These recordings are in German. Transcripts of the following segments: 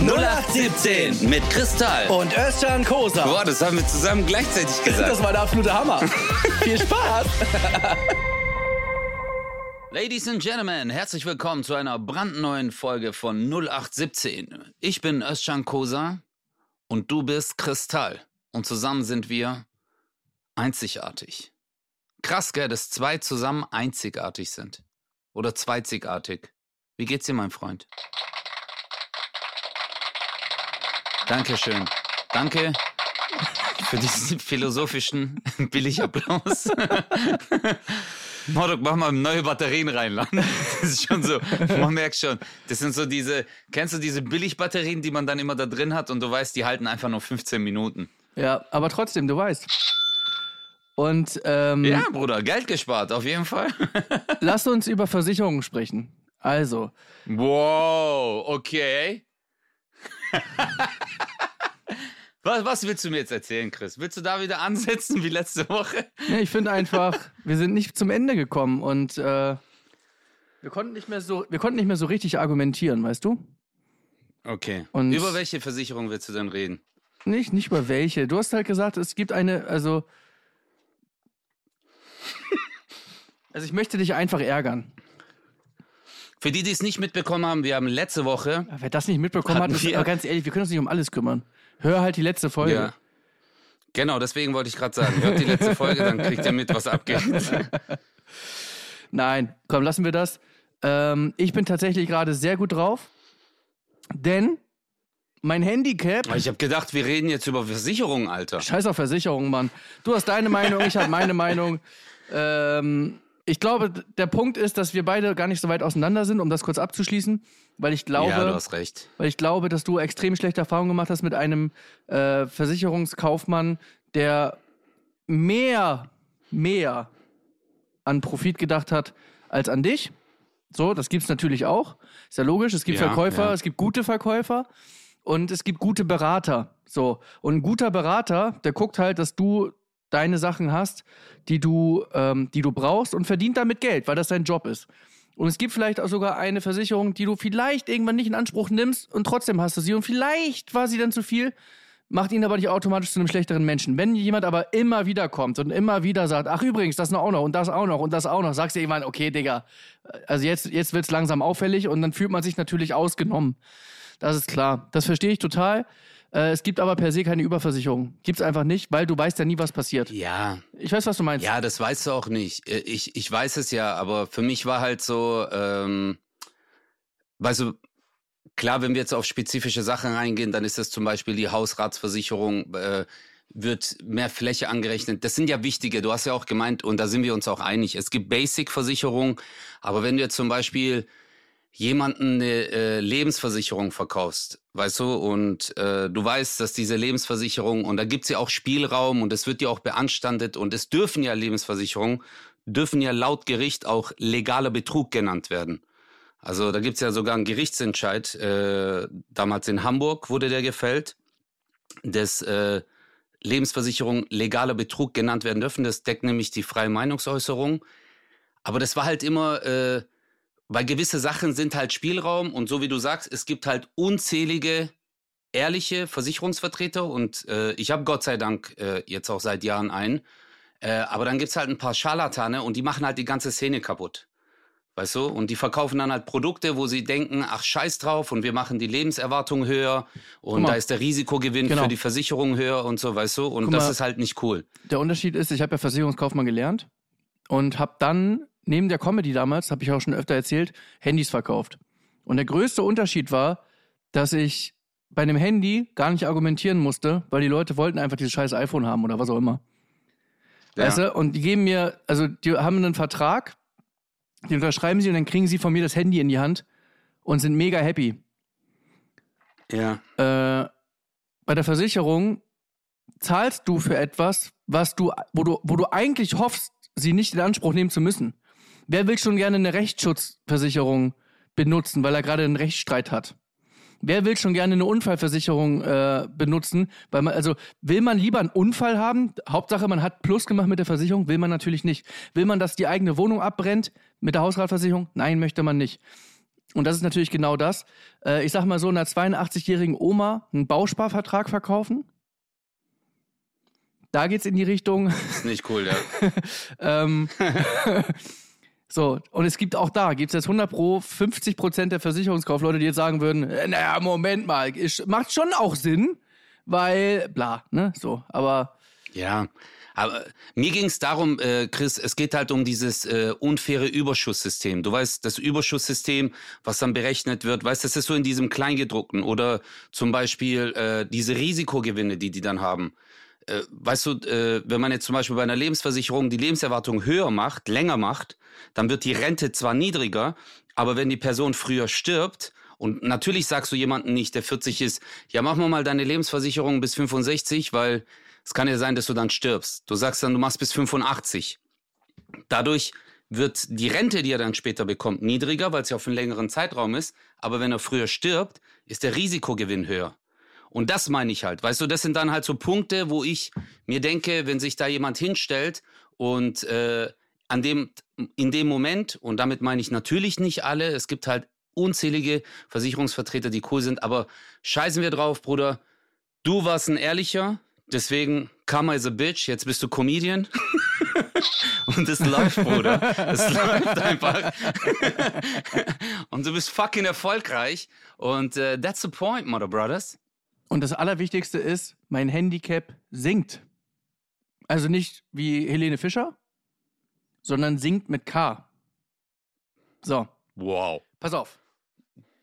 0817 mit Kristall. Und Özcan Kosa. Boah, das haben wir zusammen gleichzeitig gesagt. Das war der absolute Hammer. Viel Spaß. Ladies and Gentlemen, herzlich willkommen zu einer brandneuen Folge von 0817. Ich bin Özcan Kosa und du bist Kristall. Und zusammen sind wir einzigartig. Krass, gell, dass zwei zusammen einzigartig sind. Oder zweizigartig. Wie geht's dir, mein Freund? Dankeschön. Danke für diesen philosophischen Billigapplaus. Mordok, mach mal neue Batterien reinladen. Das ist schon so, man merkt schon, das sind so diese, kennst du diese Billigbatterien, die man dann immer da drin hat und du weißt, die halten einfach nur 15 Minuten. Ja, aber trotzdem, du weißt. Und ähm, Ja, Bruder, Geld gespart, auf jeden Fall. lass uns über Versicherungen sprechen. Also, Wow, okay. Was, was willst du mir jetzt erzählen, Chris? Willst du da wieder ansetzen wie letzte Woche? ja, ich finde einfach, wir sind nicht zum Ende gekommen und äh, wir konnten nicht mehr so, wir konnten nicht mehr so richtig argumentieren, weißt du? Okay. Und- Über welche Versicherung willst du denn reden? Nicht, nicht über welche. Du hast halt gesagt, es gibt eine, also. Also ich möchte dich einfach ärgern. Für die, die es nicht mitbekommen haben, wir haben letzte Woche. Wer das nicht mitbekommen hat, ist aber ganz ehrlich, wir können uns nicht um alles kümmern. Hör halt die letzte Folge. Ja. Genau, deswegen wollte ich gerade sagen, hört die letzte Folge, dann kriegt ihr mit, was abgeht. Nein, komm, lassen wir das. Ähm, ich bin tatsächlich gerade sehr gut drauf, denn mein Handicap. Ich habe gedacht, wir reden jetzt über Versicherungen, Alter. Scheiß auf Versicherung, Mann. Du hast deine Meinung, ich habe meine Meinung. Ähm, ich glaube, der Punkt ist, dass wir beide gar nicht so weit auseinander sind, um das kurz abzuschließen, weil ich glaube, ja, du hast recht. weil ich glaube, dass du extrem schlechte Erfahrungen gemacht hast mit einem äh, Versicherungskaufmann, der mehr, mehr an Profit gedacht hat als an dich. So, das gibt's natürlich auch. Ist ja logisch. Es gibt Ja, Verkäufer, ja. es gibt gute Verkäufer und es gibt gute Berater. So. Und ein guter Berater, der guckt halt, dass du deine Sachen hast, die du, ähm, die du brauchst und verdient damit Geld, weil das dein Job ist. Und es gibt vielleicht auch sogar eine Versicherung, die du vielleicht irgendwann nicht in Anspruch nimmst und trotzdem hast du sie. Und vielleicht war sie dann zu viel, macht ihn aber nicht automatisch zu einem schlechteren Menschen. Wenn jemand aber immer wieder kommt und immer wieder sagt, ach übrigens, das noch auch noch und das auch noch und das auch noch, sagst du irgendwann, okay, Digga, also jetzt, jetzt wird's langsam auffällig und dann fühlt man sich natürlich ausgenommen. Das ist klar. Das verstehe ich total. Äh, es gibt aber per se keine Überversicherung. Gibt's einfach nicht, weil du weißt ja nie, was passiert. Ja, Ich weiß, was du meinst. Ja, das weißt du auch nicht. Äh, Ich, ich weiß es ja, aber für mich war halt so, ähm, weißt du, klar, wenn wir jetzt auf spezifische Sachen reingehen, dann ist das zum Beispiel die Hausratsversicherung, äh, wird mehr Fläche angerechnet. Das sind ja wichtige, du hast ja auch gemeint, und da sind wir uns auch einig. Es gibt Basic-Versicherung, aber wenn du jetzt zum Beispiel jemanden eine äh, Lebensversicherung verkaufst, weißt du, und äh, du weißt, dass diese Lebensversicherung, und da gibt's ja auch Spielraum und es wird ja auch beanstandet und es dürfen ja Lebensversicherungen, dürfen ja laut Gericht auch legaler Betrug genannt werden. Also da gibt's ja sogar einen Gerichtsentscheid, äh, damals in Hamburg wurde der gefällt, dass äh, Lebensversicherungen legaler Betrug genannt werden dürfen. Das deckt nämlich die freie Meinungsäußerung. Aber das war halt immer, äh, weil gewisse Sachen sind halt Spielraum und so wie du sagst, es gibt halt unzählige ehrliche Versicherungsvertreter und äh, ich habe Gott sei Dank äh, jetzt auch seit Jahren einen. Äh, aber dann gibt's halt ein paar Scharlatane und die machen halt die ganze Szene kaputt. Weißt du? Und die verkaufen dann halt Produkte, wo sie denken, ach scheiß drauf und wir machen die Lebenserwartung höher und da ist der Risikogewinn Genau. für die Versicherung höher und so, weißt du? Und Guck das mal. ist halt nicht cool. Der Unterschied ist, ich habe ja Versicherungskaufmann gelernt und habe dann neben der Comedy damals, habe ich auch schon öfter erzählt, Handys verkauft. Und der größte Unterschied war, dass ich bei einem Handy gar nicht argumentieren musste, weil die Leute wollten einfach dieses scheiß iPhone haben oder was auch immer. Weißt du? Und die geben mir, also die haben einen Vertrag, den unterschreiben sie und dann kriegen sie von mir das Handy in die Hand und sind mega happy. Ja. Äh, bei der Versicherung zahlst du für etwas, was du, wo du, wo du eigentlich hoffst, sie nicht in Anspruch nehmen zu müssen. Wer will schon gerne eine Rechtsschutzversicherung benutzen, weil er gerade einen Rechtsstreit hat? Wer will schon gerne eine Unfallversicherung äh, benutzen? Weil man, also will man lieber einen Unfall haben? Hauptsache, man hat Plus gemacht mit der Versicherung? Will man natürlich nicht. Will man, dass die eigene Wohnung abbrennt mit der Hausratversicherung? Nein, möchte man nicht. und das ist natürlich genau das, äh, ich sag mal so, einer 82-jährigen Oma einen Bausparvertrag verkaufen. Da geht's in die Richtung. Ist nicht cool, ja. ähm, so, und es gibt auch da, gibt es jetzt 100 pro 50 Prozent der Versicherungskaufleute, die jetzt sagen würden, äh, naja, Moment mal, ist, macht schon auch Sinn, weil, bla, ne, so, aber... Ja, aber mir ging es darum, äh, Chris, es geht halt um dieses äh, unfaire Überschusssystem. Du weißt, das Überschusssystem, was dann berechnet wird, weißt, das ist so in diesem Kleingedruckten oder zum Beispiel äh, diese Risikogewinne, die die dann haben. Äh, weißt du, äh, wenn man jetzt zum Beispiel bei einer Lebensversicherung die Lebenserwartung höher macht, länger macht, dann wird die Rente zwar niedriger, aber wenn die Person früher stirbt, und natürlich sagst du jemanden nicht, der 40 ist, ja, mach mal deine Lebensversicherung bis 65, weil es kann ja sein, dass du dann stirbst. Du sagst dann, du machst bis 85. Dadurch wird die Rente, die er dann später bekommt, niedriger, weil es ja auf einen längeren Zeitraum ist. Aber wenn er früher stirbt, ist der Risikogewinn höher. Und das meine ich halt. Weißt du, das sind dann halt so Punkte, wo ich mir denke, wenn sich da jemand hinstellt und äh, an dem, in dem Moment, und damit meine ich natürlich nicht alle, es gibt halt unzählige Versicherungsvertreter, die cool sind, aber scheißen wir drauf, Bruder. Du warst ein ehrlicher, Deswegen, Karma is a bitch, jetzt bist du Comedian. Und es läuft, Bruder. Es läuft einfach. und du bist fucking erfolgreich. Und uh, that's the point, Mother Brothers. Und das Allerwichtigste ist, mein Handicap sinkt. Also nicht wie Helene Fischer, sondern sinkt mit K. So. Wow. Pass auf.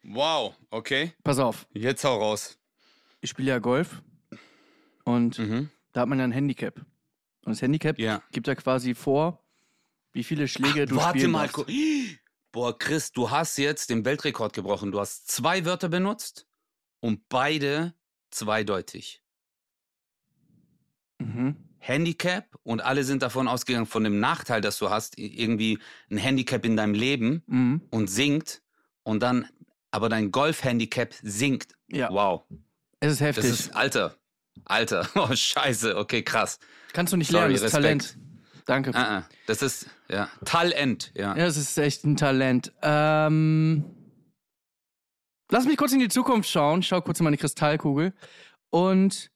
Wow, okay. Pass auf. Jetzt hau raus. Ich spiele ja Golf und mhm. da hat man ja ein Handicap. Und das Handicap ja. gibt ja quasi vor, wie viele Schläge Ach, du warte spielen mal. Darfst. Boah, Chris, du hast jetzt den Weltrekord gebrochen. Du hast zwei Wörter benutzt und beide zweideutig. Mhm. Handicap und alle sind davon ausgegangen, von dem Nachteil, dass du hast, irgendwie ein Handicap in deinem Leben mhm. und sinkt und dann, aber dein Golf-Handicap sinkt. Ja. Wow. Es ist heftig. Das ist, Alter, Alter, oh scheiße, okay, krass. Kannst du nicht lernen, das ist Talent. Danke. Uh -uh. Das ist, ja, Talent, ja. Ja, das ist echt ein Talent. Ähm, lass mich kurz in die Zukunft schauen. schau kurz in meine Kristallkugel und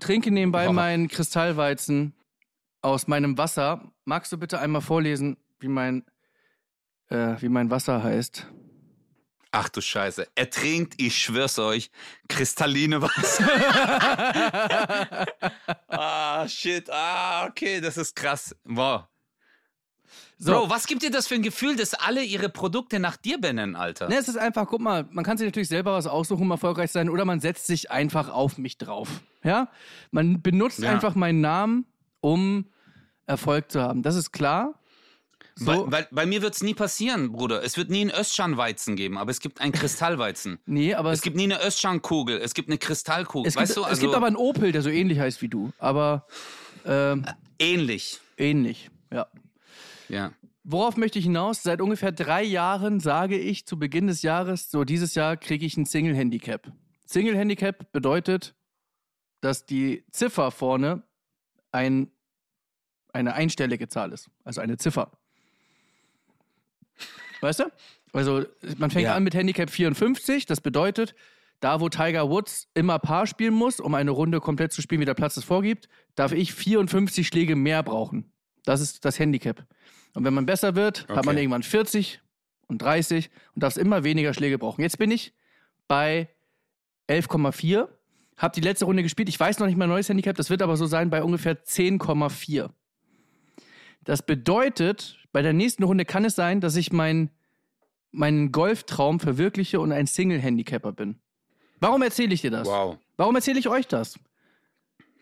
trinke nebenbei meinen Kristallweizen aus meinem Wasser. Magst du bitte einmal vorlesen, wie mein, äh, wie mein Wasser heißt? Ach du Scheiße. Er trinkt, ich schwör's euch, kristalline Wasser. ah, shit. Ah, okay, das ist krass. Wow. So. Bro, was gibt dir das für ein Gefühl, dass alle ihre Produkte nach dir benennen, Alter? Ne, es ist einfach, guck mal, man kann sich natürlich selber was aussuchen, um erfolgreich zu sein, oder man setzt sich einfach auf mich drauf. Ja? Man benutzt ja. einfach meinen Namen, um Erfolg zu haben. Das ist klar. So. Weil, weil, bei mir wird es nie passieren, Bruder. Es wird nie einen Östschan-Weizen geben, aber es gibt einen Kristallweizen. nee, aber. Es, es gibt nie eine Östschan-Kugel, es gibt eine Kristallkugel. Es weißt gibt, du, also, es gibt aber einen Opel, der so ähnlich heißt wie du. Aber. Ähm, ähnlich. Ähnlich, ja. Ja. Worauf möchte ich hinaus? Seit ungefähr drei Jahren sage ich zu Beginn des Jahres, so dieses Jahr kriege ich ein Single-Handicap. Single-Handicap bedeutet, dass die Ziffer vorne ein, eine einstellige Zahl ist, also eine Ziffer. Weißt du? Also man fängt ja. an mit Handicap 54, das bedeutet, da wo Tiger Woods immer Paar spielen muss, um eine Runde komplett zu spielen, wie der Platz es vorgibt, darf ich 54 Schläge mehr brauchen. Das ist das Handicap. Und wenn man besser wird, okay. hat man irgendwann 40 und 30 und darf immer weniger Schläge brauchen. Jetzt bin ich bei 11,4, habe die letzte Runde gespielt. Ich weiß noch nicht mein neues Handicap, das wird aber so sein bei ungefähr 10,4. Das bedeutet, bei der nächsten Runde kann es sein, dass ich mein, meinen Golftraum verwirkliche und ein Single-Handicapper bin. Warum erzähle ich dir das? Wow. Warum erzähle ich euch das?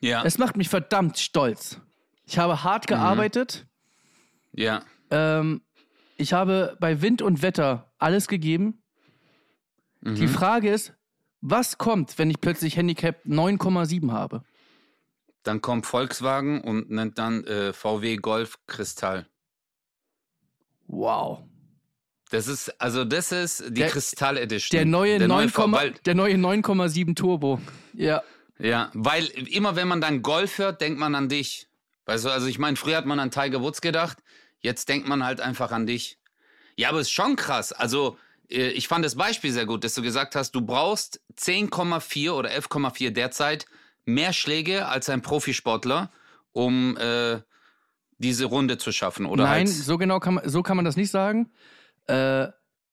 Ja. Es macht mich verdammt stolz. Ich habe hart mhm. gearbeitet. Mhm. Ja. Ähm, ich habe bei Wind und Wetter alles gegeben. Mhm. Die Frage ist, was kommt, wenn ich plötzlich Handicap 9,7 habe? Dann kommt Volkswagen und nennt dann äh, VW Golf Kristall. Wow. Das ist, also das ist die der, Kristall Edition. Der neue, der neue 9,7 Turbo. Ja. Ja, weil immer wenn man dann Golf hört, denkt man an dich. Weißt du, also ich meine, früher hat man an Tiger Woods gedacht, jetzt denkt man halt einfach an dich. Ja, aber es ist schon krass. Also äh, ich fand das Beispiel sehr gut, dass du gesagt hast, du brauchst 10,4 oder 11,4 derzeit mehr Schläge als ein Profisportler, um äh, diese Runde zu schaffen, oder? Nein, so genau kann man, so kann man das nicht sagen. Äh,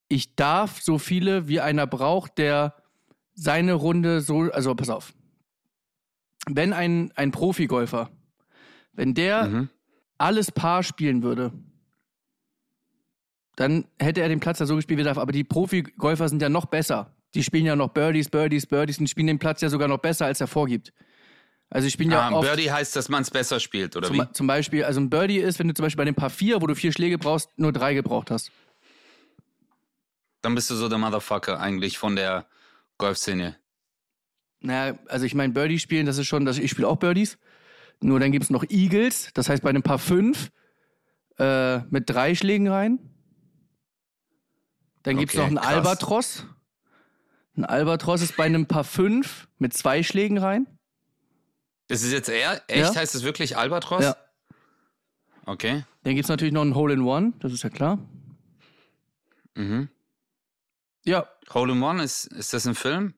ich darf so viele, wie einer braucht, der seine Runde so, also pass auf. Wenn ein, ein Profigolfer, wenn der Mhm. alles Paar spielen würde, dann hätte er den Platz ja so gespielt, wie er darf. Aber die Profigolfer sind ja noch besser. Die spielen ja noch Birdies, Birdies, Birdies und spielen den Platz ja sogar noch besser, als er vorgibt. Also die spielen ja Ah, oft, Birdie heißt, dass man es besser spielt, oder wie? zum, zum Beispiel, also ein Birdie ist, wenn du zum Beispiel bei dem Paar 4, wo du vier Schläge brauchst, nur drei gebraucht hast. Dann bist du so der Motherfucker eigentlich von der Golfszene. Naja, also ich meine, Birdie spielen, das ist schon, das, ich spiele auch Birdies. Nur dann gibt es noch Eagles, das heißt bei einem Paar 5 äh, mit drei Schlägen rein. Dann gibt es Okay, noch einen krass. Albatros. Ein Albatros ist bei einem Paar 5 mit zwei Schlägen rein. Das ist jetzt eher, echt Ja. heißt es wirklich Albatros? Ja. Okay. Dann gibt es natürlich noch einen Hole in One, das ist ja klar. Mhm. Ja, Hole in One, ist, ist das ein Film?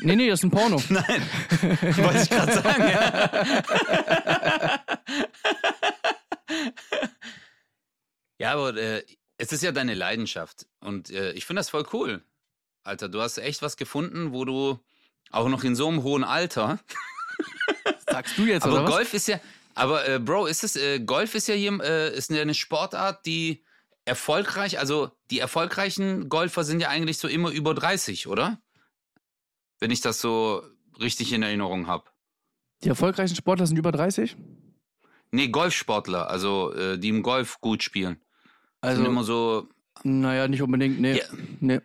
Nee, nee, das ist ein Porno. Nein, wollte ich gerade sagen. Ja, ja aber äh, es ist ja deine Leidenschaft. Und äh, ich finde das voll cool. Alter, du hast echt was gefunden, wo du auch noch in so einem hohen Alter. Sagst du jetzt, Aber oder was? Golf ist ja. Aber äh, Bro, ist es, äh, Golf ist ja hier, äh, ist eine Sportart, die erfolgreich, also die erfolgreichen Golfer sind ja eigentlich so immer über 30, oder? Wenn ich das so richtig in Erinnerung habe. Die erfolgreichen Sportler sind über 30? Nee, Golfsportler, also äh, die im Golf gut spielen. Also, sind immer so. naja, nicht unbedingt, nee. Ja. nee.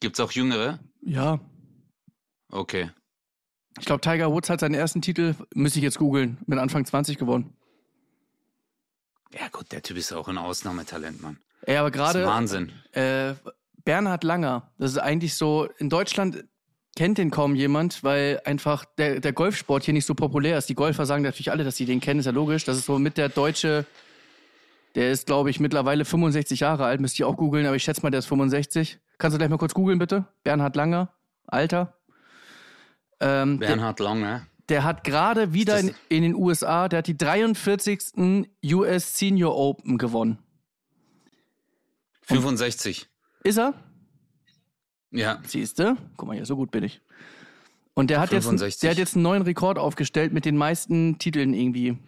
Gibt's auch Jüngere? Ja, Okay. Ich glaube, Tiger Woods hat seinen ersten Titel, müsste ich jetzt googeln, mit Anfang 20 gewonnen. Ja, gut, der Typ ist auch ein Ausnahmetalent, Mann. Ey, aber gerade Wahnsinn. äh, Bernhard Langer, das ist eigentlich so, in Deutschland kennt den kaum jemand, weil einfach der, der Golfsport hier nicht so populär ist. Die Golfer sagen natürlich alle, dass sie den kennen, ist ja logisch. Das ist so mit der deutsche, der ist, glaube ich, mittlerweile 65 Jahre alt, müsste ich auch googeln, aber ich schätze mal, der ist 65. Kannst du gleich mal kurz googeln, bitte? Bernhard Langer, Alter. Ähm, Bernhard Lange. der hat gerade wieder in, in den USA, der hat die 43. US Senior Open gewonnen. 65. Ist er? Ja. Siehste? Guck mal hier, so gut bin ich. Und der hat, jetzt, 65. der hat jetzt einen neuen Rekord aufgestellt mit den meisten Titeln irgendwie,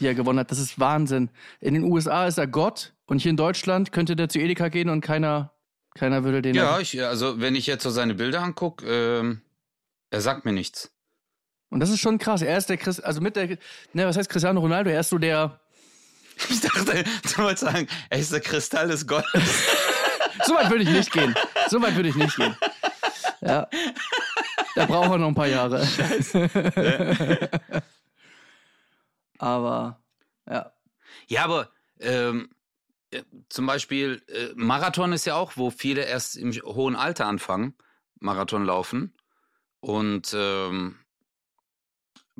die er gewonnen hat. Das ist Wahnsinn. In den USA ist er Gott und hier in Deutschland könnte der zu Edeka gehen und keiner, keiner würde den. Ja, ich, also wenn ich jetzt so seine Bilder angucke, ähm, er sagt mir nichts. Und das ist schon krass. Er ist der Chris, also mit der, ne, was heißt Cristiano Ronaldo? Er ist so der, Ich dachte, du wolltest sagen, er ist der Kristall des Golfs. So weit würde ich nicht gehen. So weit würde ich nicht gehen. Ja. Da braucht er noch ein paar Jahre. Aber, ja. Ja, aber ähm, äh, zum Beispiel äh, Marathon ist ja auch, wo viele erst im hohen Alter anfangen, Marathon laufen. Und ähm,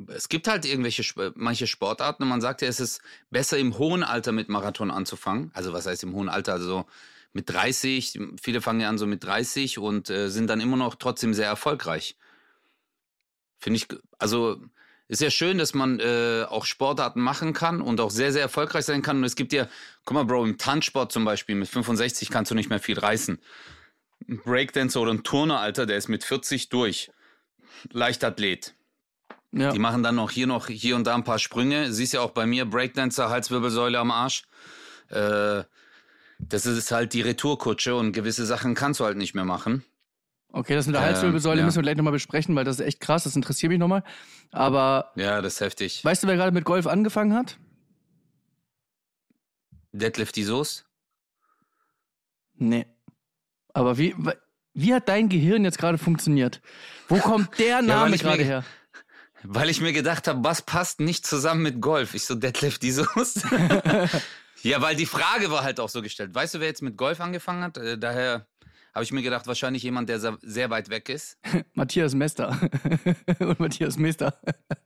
es gibt halt irgendwelche manche Sportarten und man sagt ja, es ist besser im hohen Alter mit Marathon anzufangen. Also was heißt im hohen Alter? Also mit 30, viele fangen ja an so mit 30 und äh, sind dann immer noch trotzdem sehr erfolgreich. Finde ich, also ist ja schön, dass man äh, auch Sportarten machen kann und auch sehr, sehr erfolgreich sein kann. Und es gibt ja, guck mal, Bro, im Tanzsport zum Beispiel mit 65 kannst du nicht mehr viel reißen. Ein Breakdancer oder ein Turner, Alter, der ist mit 40 durch. Leichtathlet. ja. Die machen dann noch hier noch hier und da ein paar Sprünge. Siehst ja auch bei mir, Breakdancer, Halswirbelsäule am Arsch. Äh, das ist halt die Retourkutsche und gewisse Sachen kannst du halt nicht mehr machen. Okay, das mit der Ähm, Halswirbelsäule ja. müssen wir gleich nochmal besprechen, weil das ist echt krass, das interessiert mich nochmal. Aber Ja, das ist heftig. weißt du, wer gerade mit Golf angefangen hat? Deadlift die Soße? Nee. Aber wie, wie hat dein Gehirn jetzt gerade funktioniert? Wo kommt der Name mir gerade ge- her? Weil ich mir gedacht habe, was passt nicht zusammen mit Golf? Ich so, Deadlift die Soße. ja, weil die Frage war halt auch so gestellt. Weißt du, wer jetzt mit Golf angefangen hat? Äh, daher habe ich mir gedacht, wahrscheinlich jemand, der sehr- sehr weit weg ist. Matthias Mester. Und Matthias Mester.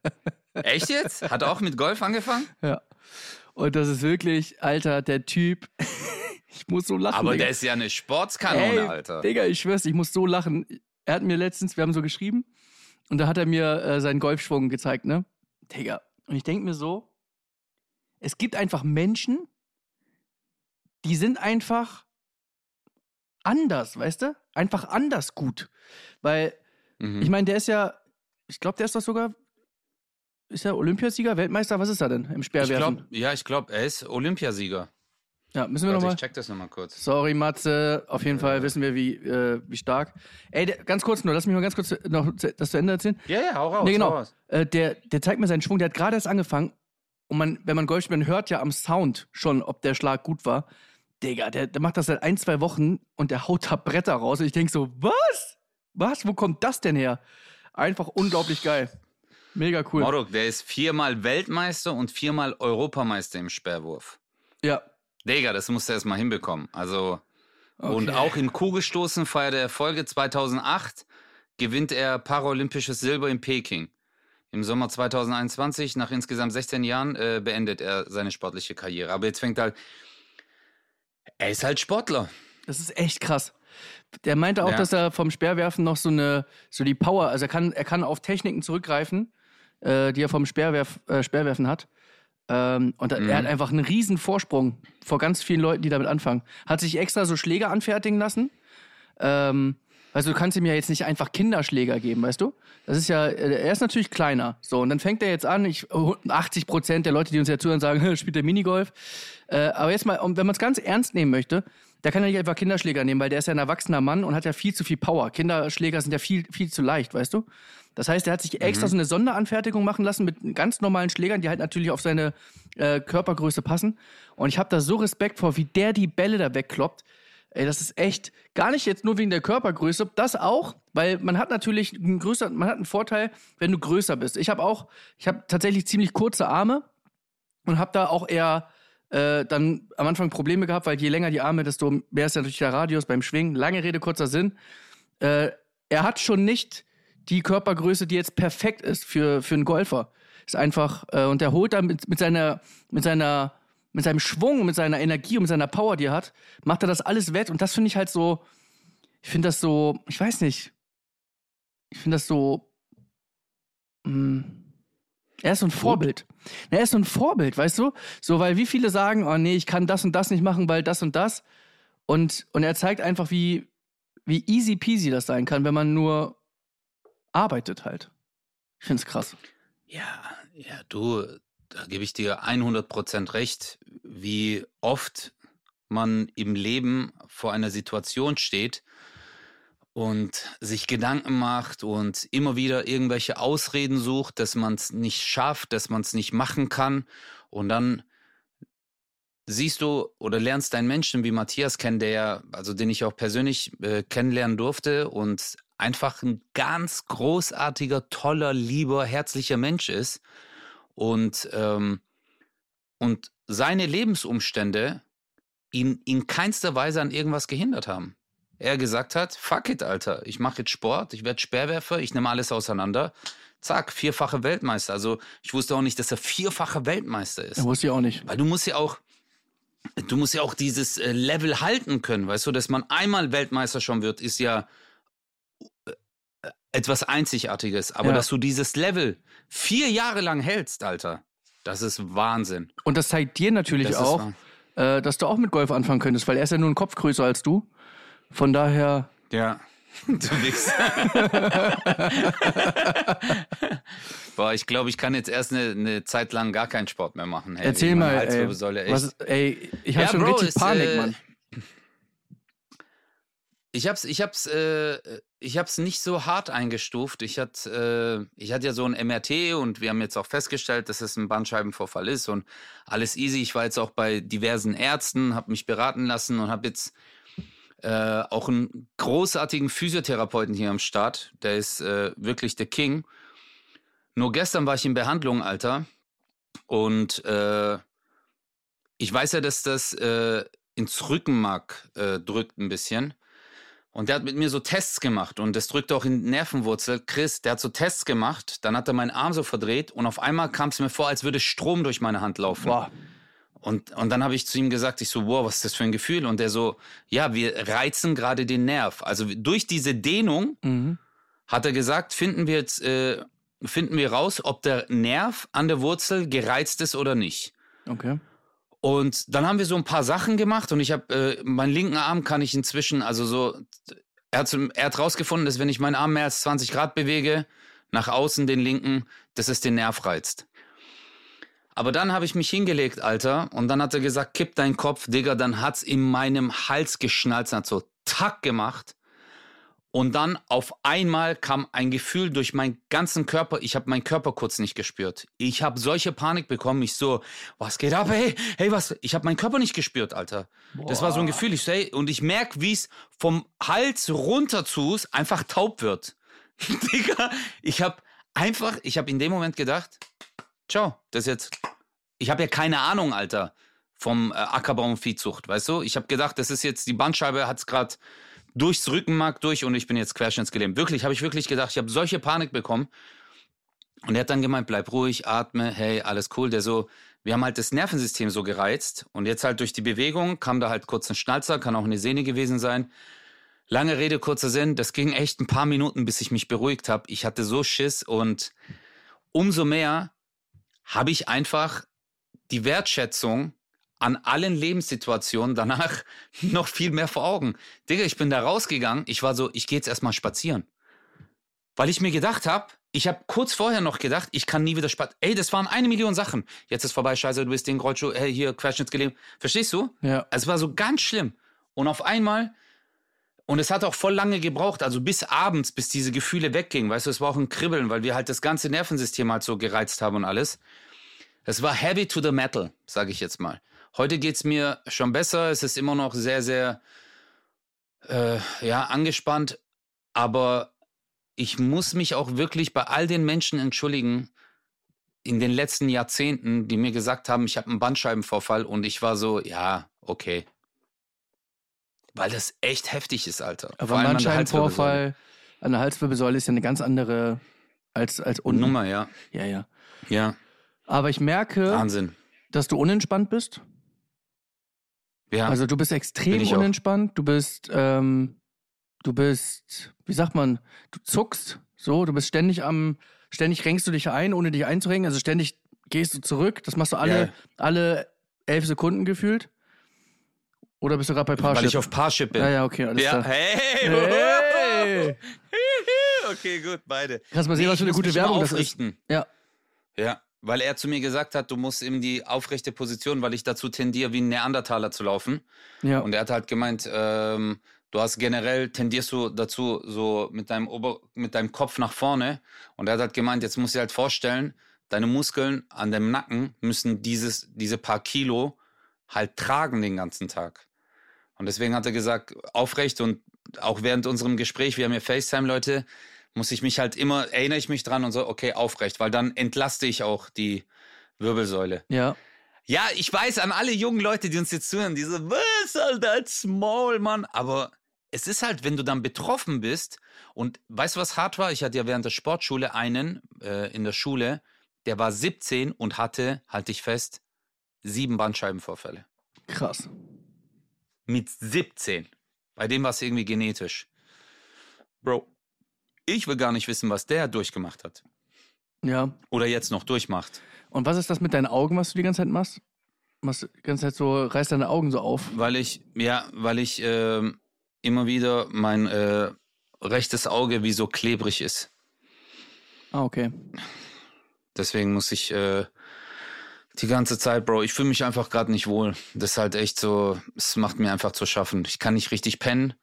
Echt jetzt? Hat er auch mit Golf angefangen? Ja. Und das ist wirklich, Alter, der Typ. ich muss so lachen. Aber Digga. der ist ja eine Sportskanone, Ey, Alter. Digga, ich schwör's, ich muss so lachen. Er hat mir letztens, wir haben so geschrieben, und da hat er mir äh, seinen Golfschwung gezeigt, ne? Digga. Und ich denke mir so, es gibt einfach Menschen, die sind einfach anders, weißt du? Einfach anders gut. Weil, Mhm. ich meine, der ist ja, ich glaube, der ist doch sogar, ist er Olympiasieger, Weltmeister, was ist er denn im ich Speerwerfen? glaub, ja, ich glaube, er ist Olympiasieger. ja, müssen wir nochmal. ich check das nochmal kurz. Sorry, Matze. Auf jeden Fall wissen wir, wie, äh, wie stark. Ey, der, ganz kurz nur, lass mich mal ganz kurz noch das zu Ende erzählen. Ja, ja, hau raus. nee, genau. hau raus. Äh, der, der zeigt mir seinen Schwung, der hat gerade erst angefangen. Und man, wenn man man hört ja am Sound schon, ob der Schlag gut war. Digga, der, der macht das seit ein, zwei Wochen und der haut da Bretter raus. Und ich denk so, was? Was? Wo kommt das denn her? Einfach unglaublich geil. Mega cool. Morok, der ist viermal Weltmeister und viermal Europameister im Sperrwurf. Ja. Digga, das musst du erst mal hinbekommen. Also, und Okay. auch im Kugelstoßen feiert er Erfolge. 2008 gewinnt er paralympisches Silber in Peking. Im Sommer 2021, nach insgesamt 16 Jahren, äh, beendet er seine sportliche Karriere. Aber jetzt fängt halt. Er ist halt Sportler. Das ist echt krass. Der meinte auch, Ja. dass er vom Speerwerfen noch so eine, so die Power, also er kann, er kann auf Techniken zurückgreifen, äh, die er vom Speerwerf, äh, Speerwerfen hat. Ähm, und Mhm. er hat einfach einen riesen Vorsprung vor ganz vielen Leuten, die damit anfangen. Hat sich extra so Schläger anfertigen lassen. Ähm, also du kannst ihm ja jetzt nicht einfach Kinderschläger geben, weißt du? Das ist ja, äh, er ist natürlich kleiner. So, und dann fängt er jetzt an, ich, 80 Prozent der Leute, die uns ja zuhören, sagen, spielt der Minigolf. Äh, aber jetzt mal, wenn man es ganz ernst nehmen möchte, da kann er nicht einfach Kinderschläger nehmen, weil der ist ja ein erwachsener Mann und hat ja viel zu viel Power. Kinderschläger sind ja viel, viel zu leicht, weißt du? Das heißt, er hat sich extra so eine Sonderanfertigung machen lassen mit ganz normalen Schlägern, die halt natürlich auf seine äh, Körpergröße passen. Und ich habe da so Respekt vor, wie der die Bälle da wegkloppt. Ey, das ist echt gar nicht jetzt nur wegen der Körpergröße, das auch, weil man hat natürlich einen größeren, man hat einen Vorteil, wenn du größer bist. Ich habe auch, ich habe tatsächlich ziemlich kurze Arme und habe da auch eher äh, dann am Anfang Probleme gehabt, weil je länger die Arme, desto mehr ist natürlich der Radius beim Schwingen. Lange Rede, kurzer Sinn. Äh, er hat schon nicht die Körpergröße, die jetzt perfekt ist für, für einen Golfer. Ist einfach, äh, und er holt da mit, mit seiner, mit seiner, mit seinem Schwung, mit seiner Energie und mit seiner Power, die er hat, macht er das alles wett. Und das finde ich halt so, ich finde das so, ich weiß nicht, ich finde das so, mh, er ist so ein Vorbild. Er ist so ein Vorbild, weißt du? So, weil wie viele sagen, oh nee, ich kann das und das nicht machen, weil das und das. Und, und er zeigt einfach, wie, wie easy peasy das sein kann, wenn man nur arbeitet halt. Ich finde es krass. Ja, ja, du, da gebe ich dir 100% recht, wie oft man im Leben vor einer Situation steht und sich Gedanken macht und immer wieder irgendwelche Ausreden sucht, dass man es nicht schafft, dass man es nicht machen kann. Und dann siehst du oder lernst einen Menschen wie Matthias kennen, der also den ich auch persönlich äh, kennenlernen durfte und einfach ein ganz großartiger, toller, lieber, herzlicher Mensch ist. Und, ähm, und seine Lebensumstände ihn in keinster Weise an irgendwas gehindert haben. Er gesagt hat, fuck it, Alter, ich mache jetzt Sport, ich werde Speerwerfer, ich nehme alles auseinander. Zack, vierfache Weltmeister. Also ich wusste auch nicht, dass er vierfache Weltmeister ist. Ja, wusste ich auch nicht. Weil du musst ja auch, du musst ja auch dieses äh, Level halten können, weißt du, dass man einmal Weltmeister schon wird, ist ja etwas Einzigartiges. Aber Ja. dass du dieses Level vier Jahre lang hältst, Alter, das ist Wahnsinn. Und das zeigt dir natürlich Das ist auch, äh, dass du auch mit Golf anfangen könntest, weil er ist ja nur ein Kopf größer als du. Von daher, Ja. Du Wichser. Boah, ich glaube, ich kann jetzt erst eine, eine Zeit lang gar keinen Sport mehr machen. Hey, erzähl mal, ey, was, ey, ich habe Ja, schon Bro, richtig ist, Panik, äh, Mann. Ich hab's, ich hab's, äh, ich hab's nicht so hart eingestuft. Ich hatte, äh, ich hatte ja so ein MRT und wir haben jetzt auch festgestellt, dass es ein Bandscheibenvorfall ist und alles easy. Ich war jetzt auch bei diversen Ärzten, habe mich beraten lassen und habe jetzt äh, auch einen großartigen Physiotherapeuten hier am Start. Der ist äh, wirklich der King. Nur gestern war ich in Behandlung, Alter, und äh, ich weiß ja, dass das äh, ins Rückenmark äh, drückt ein bisschen. Und der hat mit mir so Tests gemacht und das drückt auch in die Nervenwurzel. Chris, der hat so Tests gemacht, dann hat er meinen Arm so verdreht und auf einmal kam es mir vor, als würde Strom durch meine Hand laufen. Boah, Und, und dann habe ich zu ihm gesagt, ich so, wow, was ist das für ein Gefühl? Und er so, ja, wir reizen gerade den Nerv. Also durch diese Dehnung, Mhm. hat er gesagt, finden wir jetzt, äh, finden wir raus, ob der Nerv an der Wurzel gereizt ist oder nicht. Okay. Und dann haben wir so ein paar Sachen gemacht und ich habe, äh, meinen linken Arm kann ich inzwischen, also so, er hat, er hat rausgefunden, dass wenn ich meinen Arm mehr als 20 Grad bewege, nach außen den linken, dass es den Nerv reizt. Aber dann habe ich mich hingelegt, Alter, und dann hat er gesagt, kipp deinen Kopf, Digga, dann hat's in meinem Hals geschnalzt, hat so tack gemacht. Und dann auf einmal kam ein Gefühl durch meinen ganzen Körper. Ich habe meinen Körper kurz nicht gespürt. Ich habe solche Panik bekommen. Ich so, was geht ab? Hey, hey, was? Ich habe meinen Körper nicht gespürt, Alter. Das war so ein Gefühl. Ich so, hey, und ich merk, wie es vom Hals runter zu einfach taub wird. Digga, ich habe einfach, ich habe in dem Moment gedacht, ciao, das jetzt. Ich habe ja keine Ahnung, Alter, vom äh, Ackerbau und Viehzucht, weißt du? Ich habe gedacht, das ist jetzt die Bandscheibe, hat's gerade durchs Rückenmark durch und ich bin jetzt querschnittsgelähmt. Wirklich, habe ich wirklich gedacht, ich habe solche Panik bekommen. Und er hat dann gemeint, bleib ruhig, atme, hey, alles cool. Der so, wir haben halt das Nervensystem so gereizt und jetzt halt durch die Bewegung kam da halt kurz ein Schnalzer, kann auch eine Sehne gewesen sein. Lange Rede, kurzer Sinn, das ging echt ein paar Minuten, bis ich mich beruhigt habe. Ich hatte so Schiss und umso mehr habe ich einfach die Wertschätzung an allen Lebenssituationen danach noch viel mehr vor Augen. Digga, ich bin da rausgegangen, ich war so, ich gehe jetzt erstmal spazieren. Weil ich mir gedacht habe, ich habe kurz vorher noch gedacht, ich kann nie wieder spazieren. Ey, das waren eine Million Sachen. Jetzt ist vorbei, scheiße, du bist den Rollschuh, hey, hier, querschnittsgelähmt. Verstehst du? Ja. Es war so ganz schlimm. Und auf einmal, und es hat auch voll lange gebraucht, also bis abends, bis diese Gefühle weggingen. Weißt du, es war auch ein Kribbeln, weil wir halt das ganze Nervensystem halt so gereizt haben und alles. Es war heavy to the metal, sage ich jetzt mal. Heute geht's mir schon besser. Es ist immer noch sehr, sehr äh, ja, angespannt. Aber ich muss mich auch wirklich bei all den Menschen entschuldigen in den letzten Jahrzehnten, die mir gesagt haben, ich habe einen Bandscheibenvorfall und ich war so, ja, okay. Weil das echt heftig ist, Alter. Aber ein. Bandscheibenvorfall an der Halswirbelsäule ist ja eine ganz andere als, als unten. Nummer, ja. Ja, ja. Ja, Aber ich merke, Wahnsinn. dass du unentspannt bist. Ja, Also du bist extrem auch. unentspannt. Du bist, ähm, du bist, wie sagt man, du zuckst so, du bist ständig am, ständig renkst du dich ein, ohne dich einzurenken. Also ständig gehst du zurück. Das machst du alle, Ja. alle elf Sekunden gefühlt. Oder bist du gerade bei Parship? weil ich auf Parship bin. ja, ja, okay, alles Ja, klar. hey, Hey! Okay, gut, beide. Kannst mal sehen, Nee, was für eine gute Werbung das ist. Ja. Ja, weil er zu mir gesagt hat, du musst in die aufrechte Position, weil ich dazu tendiere, wie ein Neandertaler zu laufen. Ja. Und er hat halt gemeint, ähm, du hast generell tendierst du dazu, so mit deinem Ober mit deinem Kopf nach vorne. Und er hat halt gemeint, jetzt musst du dir halt vorstellen, deine Muskeln an dem Nacken müssen dieses, diese paar Kilo halt tragen den ganzen Tag. Und deswegen hat er gesagt, aufrecht und auch während unserem Gespräch, wir haben ja FaceTime, Leute, muss ich mich halt immer, erinnere ich mich dran und so, okay, aufrecht, weil dann entlaste ich auch die Wirbelsäule. ja. Ja, ich weiß an alle jungen Leute, die uns jetzt zuhören, diese, was soll das Maul, Mann? Aber es ist halt, wenn du dann betroffen bist und weißt du, was hart war? Ich hatte ja während der Sportschule einen äh, in der Schule, der war 17 und hatte, halte ich fest, sieben Bandscheibenvorfälle. Krass. Mit 17. Bei dem war es irgendwie genetisch. Bro, ich will gar nicht wissen, was der durchgemacht hat. Ja. Oder jetzt noch durchmacht. Und was ist das mit deinen Augen, was du die ganze Zeit machst? Machst die ganze Zeit so, reißt deine Augen so auf. Weil ich, ja, weil ich ähm, immer wieder mein äh, rechtes Auge wie so klebrig ist. Ah, okay. Deswegen muss ich äh, die ganze Zeit, Bro, ich fühle mich einfach gerade nicht wohl. Das ist halt echt so, es macht mir einfach zu schaffen. Ich kann nicht richtig pennen.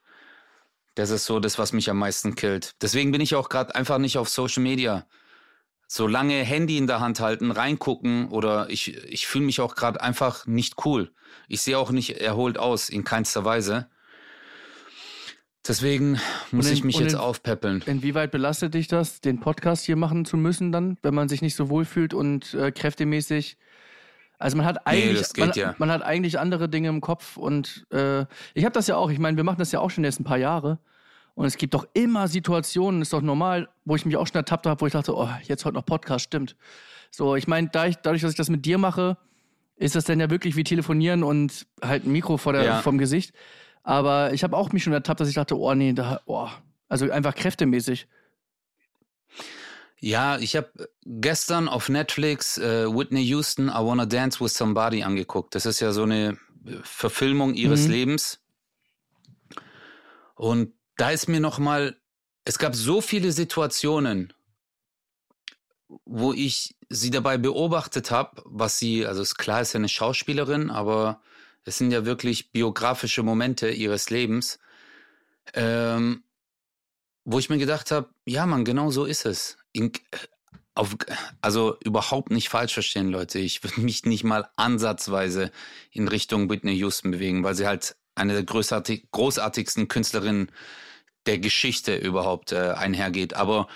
Das ist so das, was mich am meisten killt. Deswegen bin ich auch gerade einfach nicht auf Social Media. So lange Handy in der Hand halten, reingucken oder ich, ich fühle mich auch gerade einfach nicht cool. Ich sehe auch nicht erholt aus, in keinster Weise. Deswegen muss in- ich mich jetzt in- aufpäppeln. Inwieweit belastet dich das, den Podcast hier machen zu müssen dann, wenn man sich nicht so wohl fühlt und äh, kräftemäßig? Also man hat eigentlich, geht man, ja. man hat eigentlich andere Dinge im Kopf und äh, ich habe das ja auch. Ich meine, wir machen das ja auch schon jetzt ein paar Jahre und es gibt doch immer Situationen, ist doch normal, wo ich mich auch schon ertappt habe, wo ich dachte, oh, jetzt heute noch Podcast, stimmt. So, ich meine, da ich, dadurch, dass ich das mit dir mache, ist das dann ja wirklich wie telefonieren und halt ein Mikro vor der, Ja. vom Gesicht. Aber ich habe auch mich schon ertappt, dass ich dachte, oh nee, da, oh. also einfach kräftemäßig. Ja, ich habe gestern auf Netflix äh, Whitney Houston, I Wanna Dance with Somebody angeguckt. Das ist ja so eine äh, Verfilmung ihres Mhm. Lebens. Und da ist mir noch mal, es gab so viele Situationen, wo ich sie dabei beobachtet habe, was sie, also ist klar, ist ja eine Schauspielerin, aber es sind ja wirklich biografische Momente ihres Lebens, ähm, wo ich mir gedacht habe, ja, Mann, genau so ist es. In, auf, also überhaupt nicht falsch verstehen, Leute. Ich würde mich nicht mal ansatzweise in Richtung Whitney Houston bewegen, weil sie halt eine der großartig, großartigsten Künstlerinnen der Geschichte überhaupt äh, einhergeht. Aber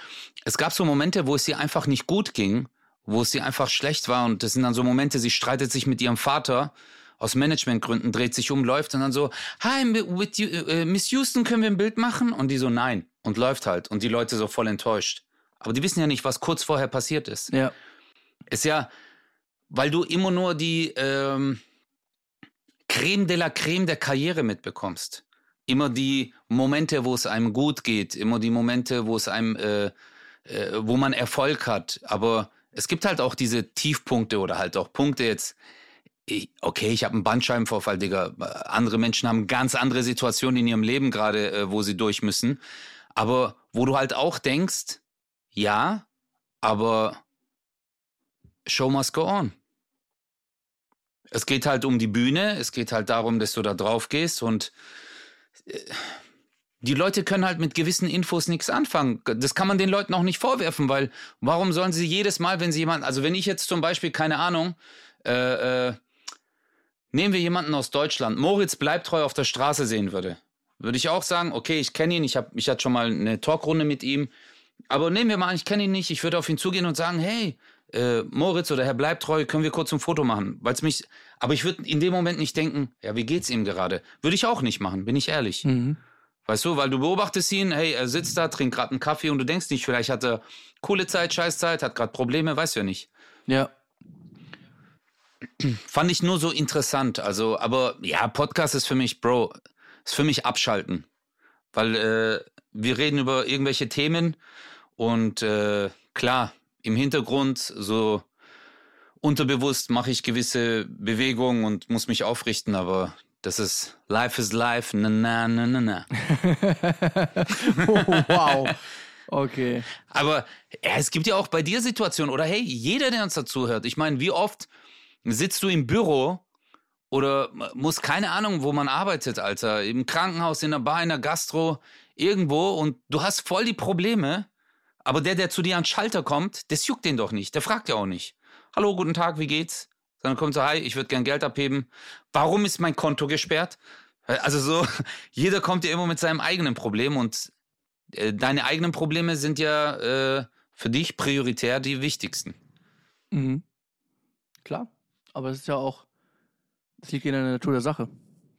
es gab so Momente, wo es ihr einfach nicht gut ging, wo es ihr einfach schlecht war. Und das sind dann so Momente, sie streitet sich mit ihrem Vater aus Managementgründen, dreht sich um, läuft und dann so, hi, with you, äh, Miss Houston, können wir ein Bild machen? Und die so, nein. Und läuft halt. Und die Leute so voll enttäuscht. Aber die wissen ja nicht, was kurz vorher passiert ist. Ja. Ist ja, weil du immer nur die ähm, Creme de la Creme der Karriere mitbekommst. Immer die Momente, wo es einem gut geht, immer die Momente, wo es einem, äh, äh, wo man Erfolg hat. Aber es gibt halt auch diese Tiefpunkte oder halt auch Punkte jetzt. Okay, ich habe einen Bandscheibenvorfall, Digga. Andere Menschen haben ganz andere Situationen in ihrem Leben gerade, äh, wo sie durch müssen. Aber wo du halt auch denkst, ja, aber Show must go on. Es geht halt um die Bühne, es geht halt darum, dass du da drauf gehst und äh, die Leute können halt mit gewissen Infos nichts anfangen. Das kann man den Leuten auch nicht vorwerfen, weil warum sollen sie jedes Mal, wenn sie jemanden, also wenn ich jetzt zum Beispiel, keine Ahnung, äh, äh, nehmen wir jemanden aus Deutschland, Moritz Bleibtreu auf der Straße sehen würde, würde ich auch sagen, okay, ich kenne ihn, ich, hab, ich hatte schon mal eine Talkrunde mit ihm, aber nehmen wir mal an, ich kenne ihn nicht, ich würde auf ihn zugehen und sagen, hey, äh, Moritz oder Herr Bleibtreu, können wir kurz ein Foto machen? Weil's mich, aber ich würde in dem Moment nicht denken, ja, wie geht's ihm gerade? Würde ich auch nicht machen, bin ich ehrlich. Mhm. Weißt du, weil du beobachtest ihn, hey, er sitzt da, trinkt gerade einen Kaffee und du denkst nicht, vielleicht hat er coole Zeit, scheiß Zeit, hat gerade Probleme, weißt du ja nicht. Ja. Fand ich nur so interessant. Also, aber ja, Podcast ist für mich, Bro, ist für mich abschalten. Weil äh, wir reden über irgendwelche Themen und äh, klar, im Hintergrund so unterbewusst mache ich gewisse Bewegungen und muss mich aufrichten, aber das ist Life is Life, na na na na na. oh, wow. Okay. Aber ja, es gibt ja auch bei dir Situationen, oder hey, jeder, der uns dazu hört, ich meine, wie oft sitzt du im Büro oder muss keine Ahnung, wo man arbeitet, Alter, im Krankenhaus, in der Bar, in der Gastro, irgendwo und du hast voll die Probleme, aber der, der zu dir an den Schalter kommt, das juckt den doch nicht, der fragt ja auch nicht. Hallo, guten Tag, wie geht's? Dann kommt so, hi, ich würde gern Geld abheben. Warum ist mein Konto gesperrt? Also so, jeder kommt ja immer mit seinem eigenen Problem und äh, deine eigenen Probleme sind ja äh, für dich prioritär die wichtigsten. Mhm. Klar. Aber es ist ja auch, es liegt in der Natur der Sache.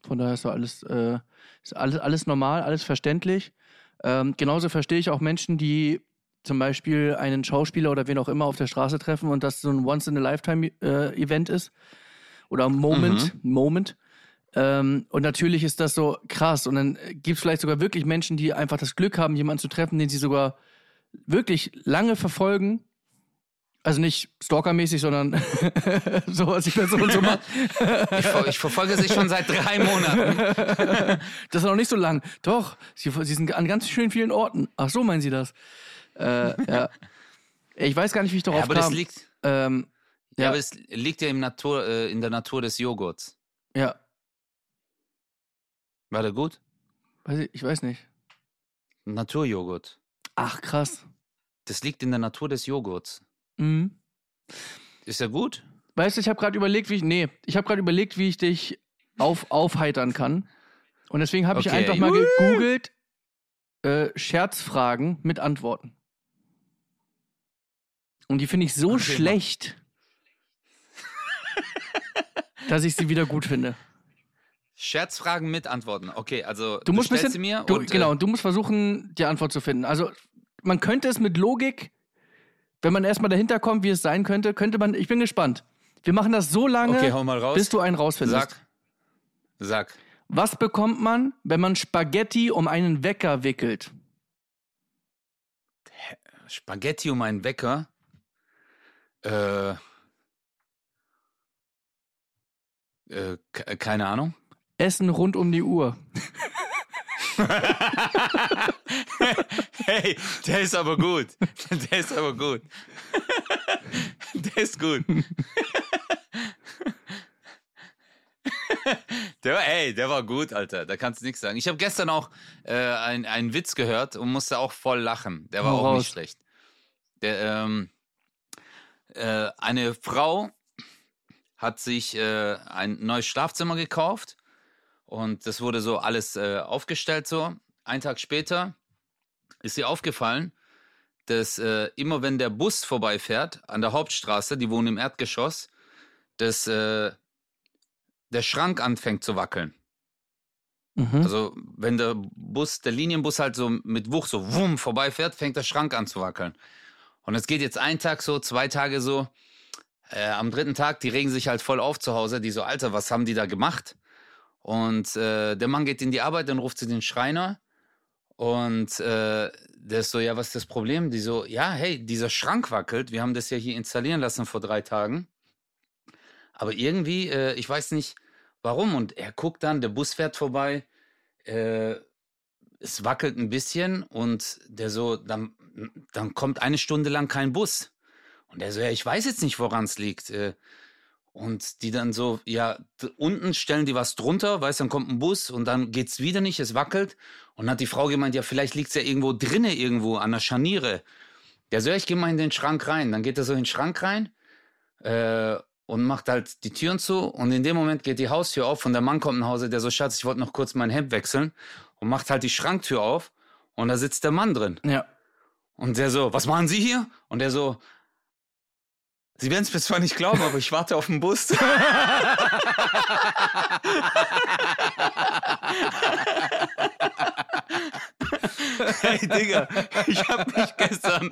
Von daher ist alles, äh, ist alles, alles normal, alles verständlich. Ähm, genauso verstehe ich auch Menschen, die zum Beispiel einen Schauspieler oder wen auch immer auf der Straße treffen und das so ein Once-in-a-Lifetime-Event ist. Oder Moment, Moment. Ähm, und natürlich ist das so krass. Und dann gibt es vielleicht sogar wirklich Menschen, die einfach das Glück haben, jemanden zu treffen, den sie sogar wirklich lange verfolgen. Also nicht stalkermäßig, sondern so, was die Person so macht. Ich, ver ich verfolge sie schon seit drei Monaten. Das ist noch nicht so lang. Doch, sie, sie sind an ganz schön vielen Orten. Ach so, meinen Sie das? Äh, ja. Ich weiß gar nicht, wie ich darauf Ja, aber kam. das liegt, ähm, ja. ja, aber es liegt ja im Natur, äh, in der Natur des Joghurts. ja, War der gut? weiß ich, ich weiß nicht. Naturjoghurt. Ach, krass. Das liegt in der Natur des Joghurts. Mhm. Ist er gut? Weißt du, ich habe gerade überlegt, wie ich. Nee, ich habe gerade überlegt, wie ich dich auf, aufheitern kann. Und deswegen habe ich Okay. einfach mal gegoogelt äh, Scherzfragen mit Antworten. Und die finde ich so Okay, schlecht, dass ich sie wieder gut finde. Scherzfragen mit Antworten. Okay, also Du musst stellst bisschen, sie mir du, und, genau, Äh, und du musst versuchen, die Antwort zu finden. Also man könnte es mit Logik, wenn man erstmal dahinter kommt, wie es sein könnte, könnte man, ich bin gespannt. Wir machen das so lange, Okay, hau mal raus. bis du einen rausfindest. Sag. Sag. Was bekommt man, wenn man Spaghetti um einen Wecker wickelt? Spaghetti um einen Wecker. Äh. Äh, ke- keine Ahnung. Essen rund um die Uhr. hey, der ist aber gut. Der ist aber gut. Der ist gut. Der war, ey, der war gut, Alter. Da kannst du nichts sagen. Ich habe gestern auch äh, ein- einen Witz gehört und musste auch voll lachen. Der war Hau auch nicht schlecht. Der, ähm, äh, eine Frau hat sich äh, ein neues Schlafzimmer gekauft und das wurde so alles äh, aufgestellt so. Ein Tag später ist ihr aufgefallen, dass äh, immer wenn der Bus vorbeifährt an der Hauptstraße, die wohnen im Erdgeschoss, dass äh, der Schrank anfängt zu wackeln. Mhm. Also wenn der Bus, der Linienbus halt so mit Wucht so wumm vorbeifährt, fängt der Schrank an zu wackeln. Und es geht jetzt ein Tag so, zwei Tage so. Äh, am dritten Tag, die regen sich halt voll auf zu Hause. Die so, Alter, was haben die da gemacht? Und äh, der Mann geht in die Arbeit, dann ruft sie den Schreiner. Und äh, der ist so, ja, was ist das Problem? Die so, ja, hey, dieser Schrank wackelt. Wir haben das ja hier installieren lassen vor drei Tagen. Aber irgendwie, äh, ich weiß nicht warum. Und er guckt dann, der Bus fährt vorbei. Äh, es wackelt ein bisschen und der so, dann, dann kommt eine Stunde lang kein Bus. Und der so, ja, ich weiß jetzt nicht, woran es liegt. Äh, und die dann so, ja, unten stellen die was drunter, weißt, dann kommt ein Bus und dann geht's wieder nicht, es wackelt. Und dann hat die Frau gemeint, ja, vielleicht liegt's ja irgendwo drinne, irgendwo an der Scharniere. Der so, ja, ich geh mal in den Schrank rein. Dann geht er so in den Schrank rein äh, und macht halt die Türen zu. Und in dem Moment geht die Haustür auf und der Mann kommt nach Hause, der so, Schatz, ich wollte noch kurz mein Hemd wechseln. Und macht halt die Schranktür auf und da sitzt der Mann drin. Ja. Und der so, was machen Sie hier? Und der so, Sie werden es zwar nicht glauben, aber ich warte auf den Bus. hey Digga, ich hab mich gestern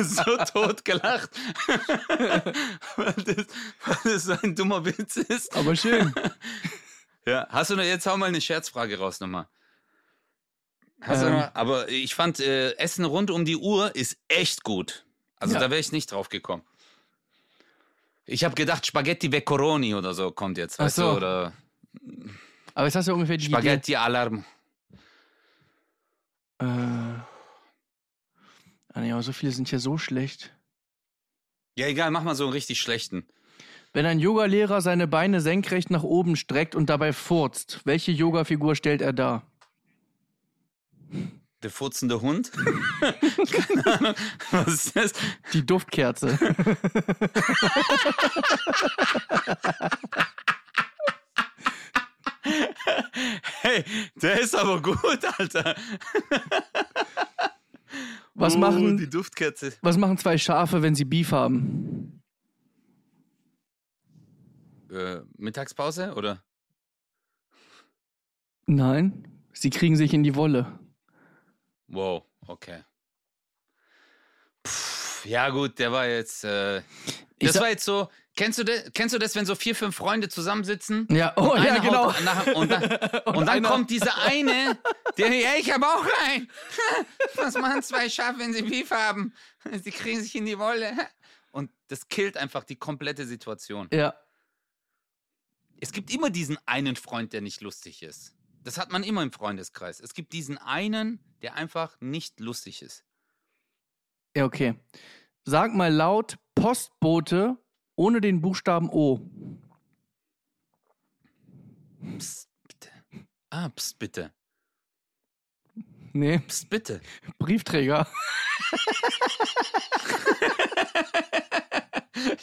so tot gelacht, weil das, weil das so ein dummer Witz ist. Aber schön. Ja, hast du noch, jetzt hau mal eine Scherzfrage raus nochmal. Hast du Ähm. noch, aber ich fand, äh, Essen rund um die Uhr ist echt gut. Also Ja. da wäre ich nicht drauf gekommen. Ich habe gedacht, Spaghetti Veccoroni oder so kommt jetzt, Ach weißt so. du? Oder Aber jetzt hast du ungefähr die Spaghetti Alarm. Idee. Äh. Ah, nee, aber so viele sind ja so schlecht. Ja, egal, mach mal so einen richtig schlechten. Wenn ein Yogalehrer seine Beine senkrecht nach oben streckt und dabei furzt, welche Yogafigur stellt er dar? Der furzende Hund? Keine Ahnung. Was ist das? Die Duftkerze. Hey, der ist aber gut, Alter. Was, Oh, machen, Die Duftkerze. was machen zwei Schafe, wenn sie Beef haben? Äh, Mittagspause oder? Nein, sie kriegen sich in die Wolle. Wow, okay. Pff, ja, gut, der war jetzt. Äh, das sag- war jetzt so. Kennst du, das, kennst du das, wenn so vier, fünf Freunde zusammensitzen? Ja, oh Und ja, genau. Nach, und dann, und dann einer- kommt dieser eine, der, ja, ich habe auch einen. Was machen zwei Schafe, wenn sie Beef haben? Sie kriegen sich in die Wolle. Und das killt einfach die komplette Situation. Ja, Es gibt immer diesen einen Freund, der nicht lustig ist. Das hat man immer im Freundeskreis. Es gibt diesen einen, der einfach nicht lustig ist. ja, okay. Sag mal laut Postbote ohne den Buchstaben O. Psst, bitte. Ah, psst, bitte. Nee, Psst, bitte. Briefträger.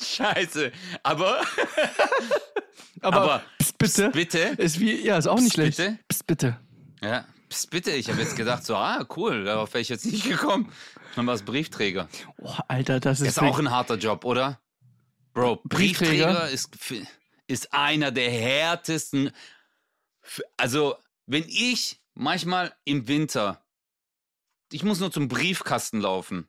Scheiße. Aber, Aber, aber pst, bitte. psst, bitte. Ist wie, ja, ist auch nicht schlecht. bitte? Pst, bitte. Ja, psst, bitte. Ich habe jetzt gedacht, so, ah, cool, darauf wäre ich jetzt nicht gekommen. Dann war es Briefträger. Oh, Alter, das ist, Ist auch ein harter Job, oder? Bro, Briefträger? Briefträger ist, ist einer der härtesten. Also, wenn ich manchmal im Winter, ich muss nur zum Briefkasten laufen.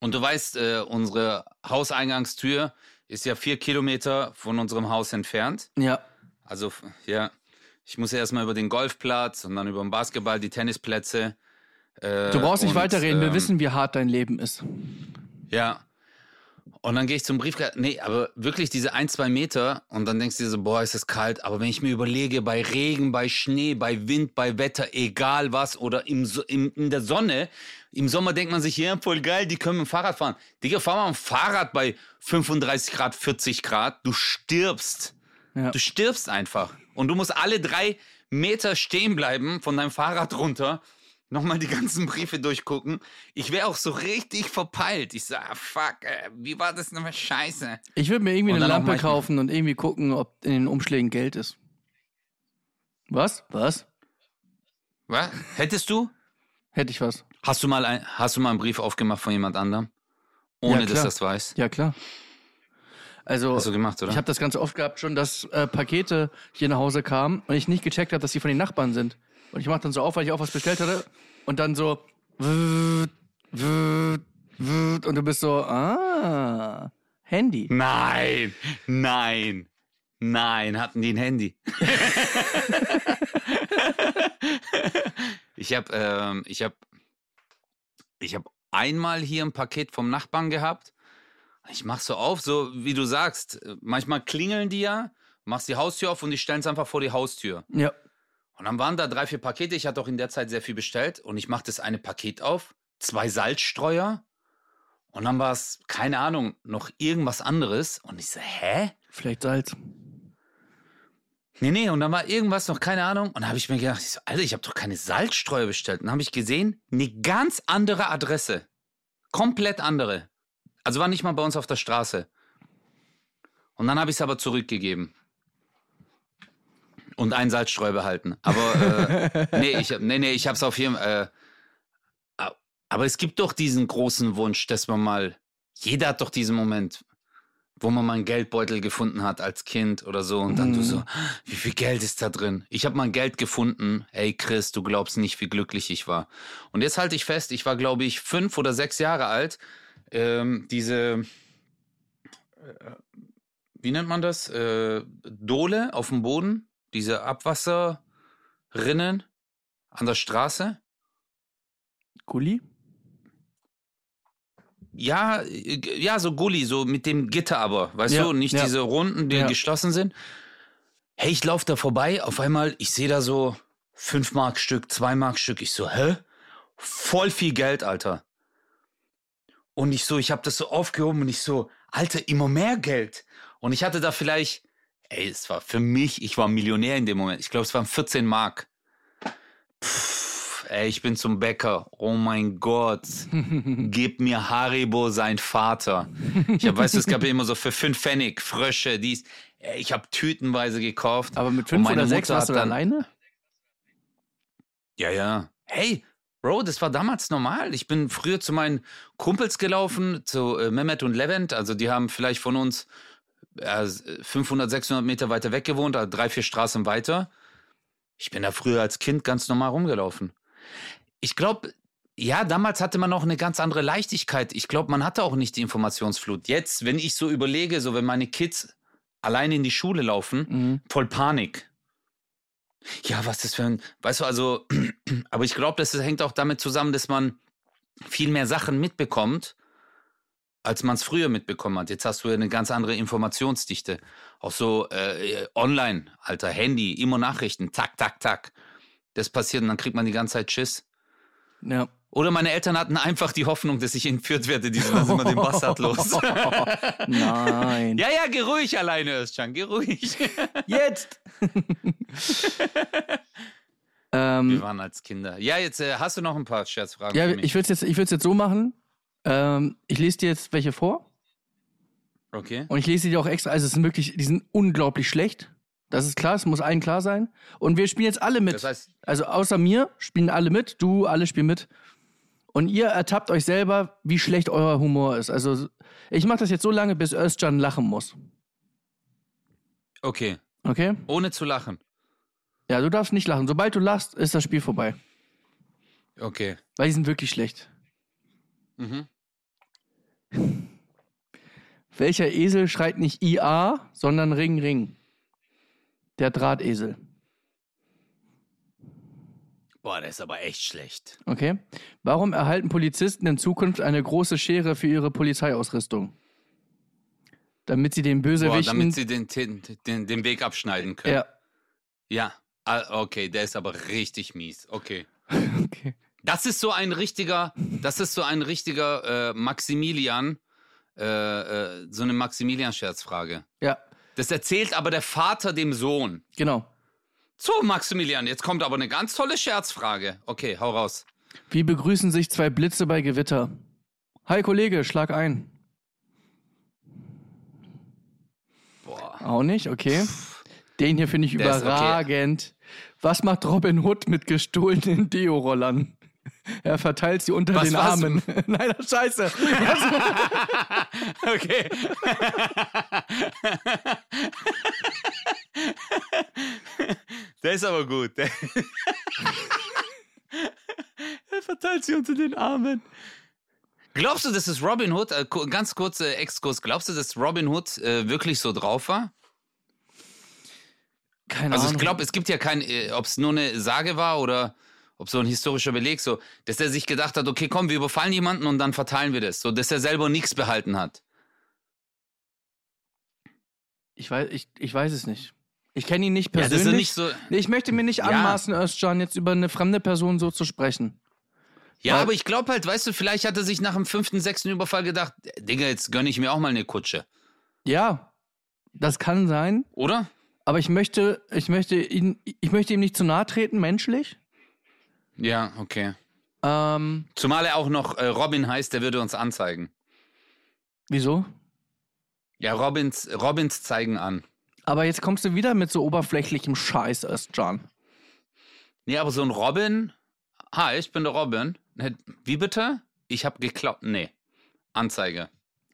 Und du weißt, äh, unsere Hauseingangstür ist ja vier Kilometer von unserem Haus entfernt. Ja. Also, ja, ich muss ja erstmal über den Golfplatz und dann über den Basketball, die Tennisplätze. Äh, Du brauchst nicht weiterreden, wir ähm, wissen, wie hart dein Leben ist. Ja. Und dann gehe ich zum Briefkasten. Nee, aber wirklich diese ein, zwei Meter und dann denkst du dir so, boah, ist es kalt. Aber wenn ich mir überlege, bei Regen, bei Schnee, bei Wind, bei Wetter, egal was, oder im, So- im, in der Sonne, im Sommer denkt man sich, ja, voll geil, die können mit dem Fahrrad fahren. Digga, fahr mal mit dem Fahrrad bei 35 Grad, 40 Grad. Du stirbst. Ja. Du stirbst einfach. Und du musst alle drei Meter stehen bleiben von deinem Fahrrad runter. Nochmal die ganzen Briefe durchgucken. Ich wäre auch so richtig verpeilt. Ich sag, ah, fuck, äh, wie war das nochmal scheiße? Ich würde mir irgendwie eine Lampe kaufen und irgendwie gucken, ob in den Umschlägen Geld ist. Was? Was? Was? Hättest du? Hätte ich was. Hast du mal, ein, hast du mal einen Brief aufgemacht von jemand anderem? Ohne Ja, dass das weiß? Ja, klar. Also, Hast du gemacht, oder? ich habe das ganz oft gehabt schon, dass äh, Pakete hier nach Hause kamen und ich nicht gecheckt habe, dass die von den Nachbarn sind. Und ich mache dann so auf, weil ich auch was bestellt hatte und dann so und du bist so, ah, Handy. Nein, nein, nein, hatten die ein Handy. ich habe, ähm, ich habe, ich habe einmal hier ein Paket vom Nachbarn gehabt. Ich mach so auf, so wie du sagst. Manchmal klingeln die ja, machst die Haustür auf und die stellen es einfach vor die Haustür. Ja. Und dann waren da drei, vier Pakete. Ich hatte auch in der Zeit sehr viel bestellt. Und ich mache das eine Paket auf, zwei Salzstreuer. Und dann war es, keine Ahnung, noch irgendwas anderes. Und ich so, hä? Vielleicht Salz. Nee, nee, und dann war irgendwas noch, keine Ahnung. Und dann habe ich mir gedacht, ich so, Alter, ich habe doch keine Salzstreuer bestellt. Und dann habe ich gesehen, eine ganz andere Adresse. Komplett andere. Also war nicht mal bei uns auf der Straße. Und dann habe ich es aber zurückgegeben. Und einen Salzstreu behalten. Aber äh, nee, ich, nee, nee, ich habe es auf jeden Fall. Äh, aber es gibt doch diesen großen Wunsch, dass man mal. Jeder hat doch diesen Moment, wo man mal einen Geldbeutel gefunden hat als Kind oder so. Und dann du Mhm. so, wie viel Geld ist da drin? Ich habe mal Geld gefunden. Ey, Chris, du glaubst nicht, wie glücklich ich war. Und jetzt halte ich fest, ich war, glaube ich, fünf oder sechs Jahre alt. Ähm, diese, äh, wie nennt man das? Äh, Dole auf dem Boden, diese Abwasserrinnen an der Straße. Gulli? Ja, äh, ja, so Gully, so mit dem Gitter aber, weißt Ja, du, nicht ja. diese Runden, die Ja. geschlossen sind. Hey, ich laufe da vorbei, auf einmal, ich sehe da so 5 Mark Stück, 2 Mark Stück. Ich so, hä? Voll viel Geld, Alter. Und ich so, ich habe das so aufgehoben und ich so, Alter, immer mehr Geld. Und ich hatte da vielleicht, ey, es war für mich, ich war Millionär in dem Moment. Ich glaube, es waren 14 Mark. Pff, ey, ich bin zum Bäcker. Oh mein Gott. Gib mir Haribo sein Vater. Ich hab, weißt du, es gab ja immer so für fünf Pfennig Frösche, dies. Ey, Ich habe tütenweise gekauft. Aber mit Und fünf meine oder sechs Mutter warst du alleine? Ja, ja. Hey, Bro, das war damals normal. Ich bin früher zu meinen Kumpels gelaufen, zu äh, Mehmet und Levent. Also die haben vielleicht von uns äh, 500, 600 Meter weiter weg gewohnt, also drei, vier Straßen weiter. Ich bin da früher als Kind ganz normal rumgelaufen. Ich glaube, ja, damals hatte man auch eine ganz andere Leichtigkeit. Ich glaube, man hatte auch nicht die Informationsflut. Jetzt, wenn ich so überlege, so wenn meine Kids alleine in die Schule laufen, Mhm. voll Panik. Ja, was das für ein, weißt du, also, aber ich glaube, das hängt auch damit zusammen, dass man viel mehr Sachen mitbekommt, als man es früher mitbekommen hat. Jetzt hast du ja eine ganz andere Informationsdichte. Auch so äh, online, alter Handy, immer Nachrichten, tak, tak, tak. Das passiert und dann kriegt man die ganze Zeit Schiss. Ja. Oder meine Eltern hatten einfach die Hoffnung, dass ich entführt werde. Die sind dann immer den Bastard los. Nein. ja, ja, geh ruhig alleine, Özcan, geh ruhig. Jetzt! Wir ähm, waren als Kinder. Ja, jetzt äh, hast du noch ein paar Scherzfragen ja, für mich. ich würde es jetzt, ich jetzt so machen. Ähm, ich lese dir jetzt welche vor okay. und ich lese dir auch extra. Also, es sind wirklich, die sind unglaublich schlecht. Das ist klar, es muss allen klar sein. Und wir spielen jetzt alle mit. Das heißt, Also außer mir spielen alle mit, du, alle spielen mit. Und ihr ertappt euch selber, wie schlecht euer Humor ist. Also ich mache das jetzt so lange, bis Özcan lachen muss. okay, Okay? ohne zu lachen. Ja, du darfst nicht lachen. Sobald du lachst, ist das Spiel vorbei. Okay. Weil die sind wirklich schlecht. Mhm. Welcher Esel schreit nicht IA, sondern Ring, Ring? Der Drahtesel. Boah, der ist aber echt schlecht. Okay. Warum erhalten Polizisten in Zukunft eine große Schere für ihre Polizeiausrüstung? Damit sie den Boah, Bösewichten. damit sie den, den, den, den Weg abschneiden können. ja. Ja. Ah, okay, der ist aber richtig mies. Okay. Okay. Das ist so ein richtiger, das ist so ein richtiger äh, Maximilian, äh, äh, so eine Maximilian-Scherzfrage. Ja, Das erzählt aber der Vater dem Sohn. genau. So, Maximilian, jetzt kommt aber eine ganz tolle Scherzfrage. Okay, hau raus. Wie begrüßen sich zwei Blitze bei Gewitter? Hi Kollege, schlag ein. Boah. Auch nicht, okay. Den hier finde ich Der ist okay. überragend. Was macht Robin Hood mit gestohlenen Deo-Rollern? Er verteilt sie unter Was, den was? Armen. Nein, scheiße. Okay. Der ist aber gut. Der er verteilt sie unter den Armen. Glaubst du, dass es Robin Hood, äh, ganz kurzer Exkurs, glaubst du, dass Robin Hood äh, wirklich so drauf war? Keine Also ich Ahnung. glaube, es gibt ja kein, äh, ob es nur eine Sage war oder ob so ein historischer Beleg, so, dass er sich gedacht hat, okay, komm, wir überfallen jemanden und dann verteilen wir das, so, dass er selber nichts behalten hat. ich, weiß, ich, ich weiß es nicht. Ich kenne ihn nicht Ja, das persönlich. ist nicht so. Ich möchte mir nicht Ja. anmaßen, Özcan, jetzt über eine fremde Person so zu sprechen. Ja, Weil- aber ich glaube halt, weißt du, vielleicht hat er sich nach dem fünften, sechsten Überfall gedacht, Digga, jetzt gönne ich mir auch mal eine Kutsche, Ja, das kann sein. oder? Aber ich möchte, ich möchte ihn, ich möchte ihm nicht zu nahe treten, menschlich. Ja, okay. Ähm, Zumal er auch noch äh, Robin heißt, der würde uns anzeigen. wieso? Ja, Robins, Robins zeigen an. Aber jetzt kommst du wieder mit so oberflächlichem Scheiß, Özcan. Nee, aber so ein Robin. Hi, ich bin der Robin. Wie bitte? Ich habe geklaut. Nee. Anzeige.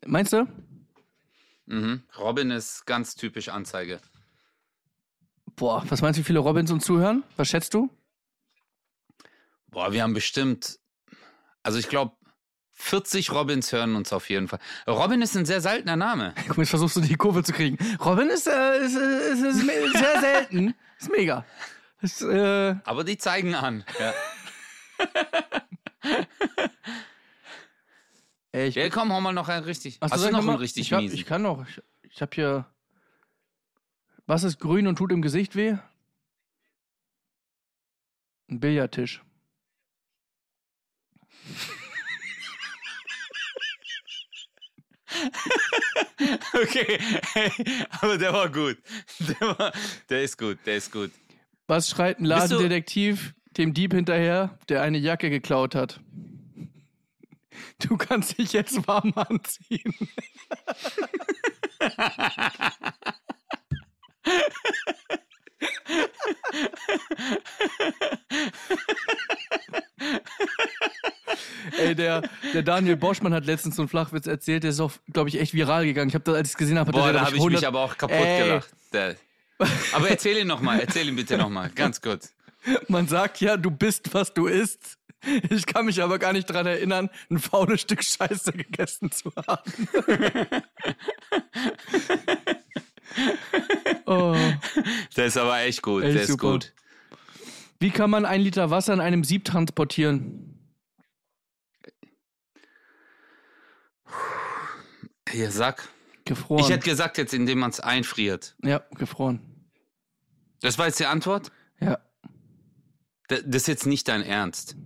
Meinst du? Mhm. Robin ist ganz typisch Anzeige. Boah, was meinst du, wie viele Robins uns zuhören? Was schätzt du? Boah, wir haben bestimmt. Also ich glaube, 40 Robins hören uns auf jeden Fall. Robin ist ein sehr seltener Name. Guck, jetzt versuchst du die Kurve zu kriegen. Robin ist, äh, ist, äh, ist, ist sehr selten. Ist mega. Ist, äh, Aber die zeigen an. Ja. ey, ich, Ja, komm, hau mal noch einen richtig. Hast sag du noch mal, einen richtig ich hab? Ich kann noch. Ich, ich habe hier. Was ist grün und tut im Gesicht weh? Ein Billardtisch. Okay, aber der war gut. Der, war, der ist gut, der ist gut. Was schreit ein Ladendetektiv dem Dieb hinterher, der eine Jacke geklaut hat? Du kannst dich jetzt warm anziehen. Ey, der, der Daniel Boschmann hat letztens so einen Flachwitz erzählt, der ist auch, glaube ich, echt viral gegangen. Ich habe das, als ich es gesehen habe, hat Boah, da habe ich 100 mich aber auch kaputt Ey. gelacht. Der. Aber erzähl ihn nochmal, erzähl ihn bitte nochmal, ganz kurz. Man sagt ja, du bist, was du isst. Ich kann mich aber gar nicht dran erinnern, ein faules Stück Scheiße gegessen zu haben. oh. Der ist aber echt gut, Echt der ist super. gut. Wie kann man ein Liter Wasser in einem Sieb transportieren? Hier, sag. Gefroren. Ich hätte gesagt jetzt, indem man es einfriert. ja, gefroren. Das war jetzt die Antwort? Ja. Das ist jetzt nicht dein Ernst.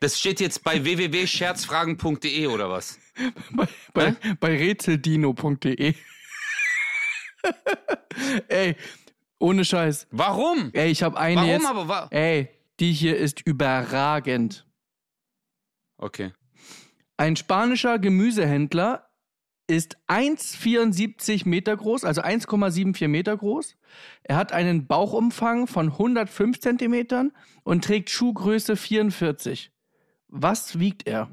Das steht jetzt bei www.scherzfragen.de oder was? Bei, bei, bei rätseldino.de. Ey, ohne Scheiß. Warum? Ey, ich habe eine Warum jetzt. aber? Wa Ey, die hier ist überragend. okay. Ein spanischer Gemüsehändler ist 1,74 Meter groß, also 1,74 Meter groß. Er hat einen Bauchumfang von 105 Zentimetern und trägt Schuhgröße 44. Was wiegt er?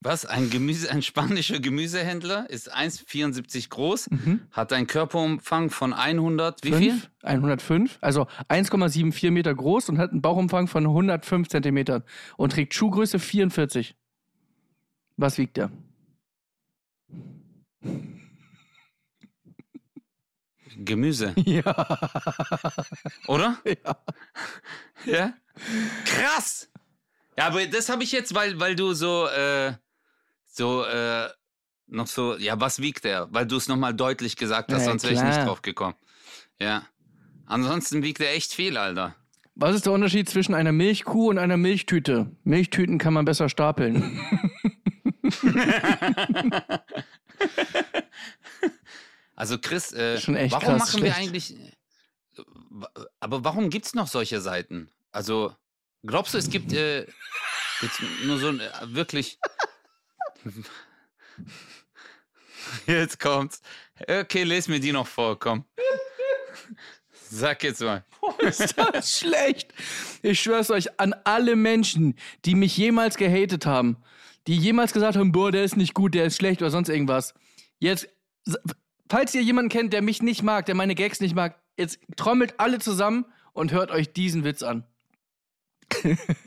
Was? Ein, Gemüse, ein spanischer Gemüsehändler ist 1,74 groß, Mhm. hat einen Körperumfang von 100, wie viel? Fünf? 105, also 1,74 Meter groß und hat einen Bauchumfang von 105 Zentimetern und trägt Schuhgröße 44. Was wiegt der? Gemüse, Ja. oder? ja. Ja. Krass! Ja, aber das habe ich jetzt, weil, weil du so, äh, so, äh, noch so, ja, was wiegt der? Weil du es nochmal deutlich gesagt hast, Ja, sonst wäre ich nicht drauf gekommen. Ja. Ansonsten wiegt er echt viel, Alter. Was ist der Unterschied zwischen einer Milchkuh und einer Milchtüte? Milchtüten kann man besser stapeln. Also Chris, äh, Schon echt warum machen wir schlecht. eigentlich, äh, aber warum gibt's noch solche Seiten? Also, glaubst du, es gibt äh, jetzt nur so ein, äh, wirklich, jetzt kommt's. Okay, les mir die noch vor, komm. Sag jetzt mal. ist das schlecht? Ich schwör's euch an alle Menschen, die mich jemals gehatet haben, die jemals gesagt haben, boah, der ist nicht gut, der ist schlecht oder sonst irgendwas. Jetzt, falls ihr jemanden kennt, der mich nicht mag, der meine Gags nicht mag, jetzt trommelt alle zusammen und hört euch diesen Witz an.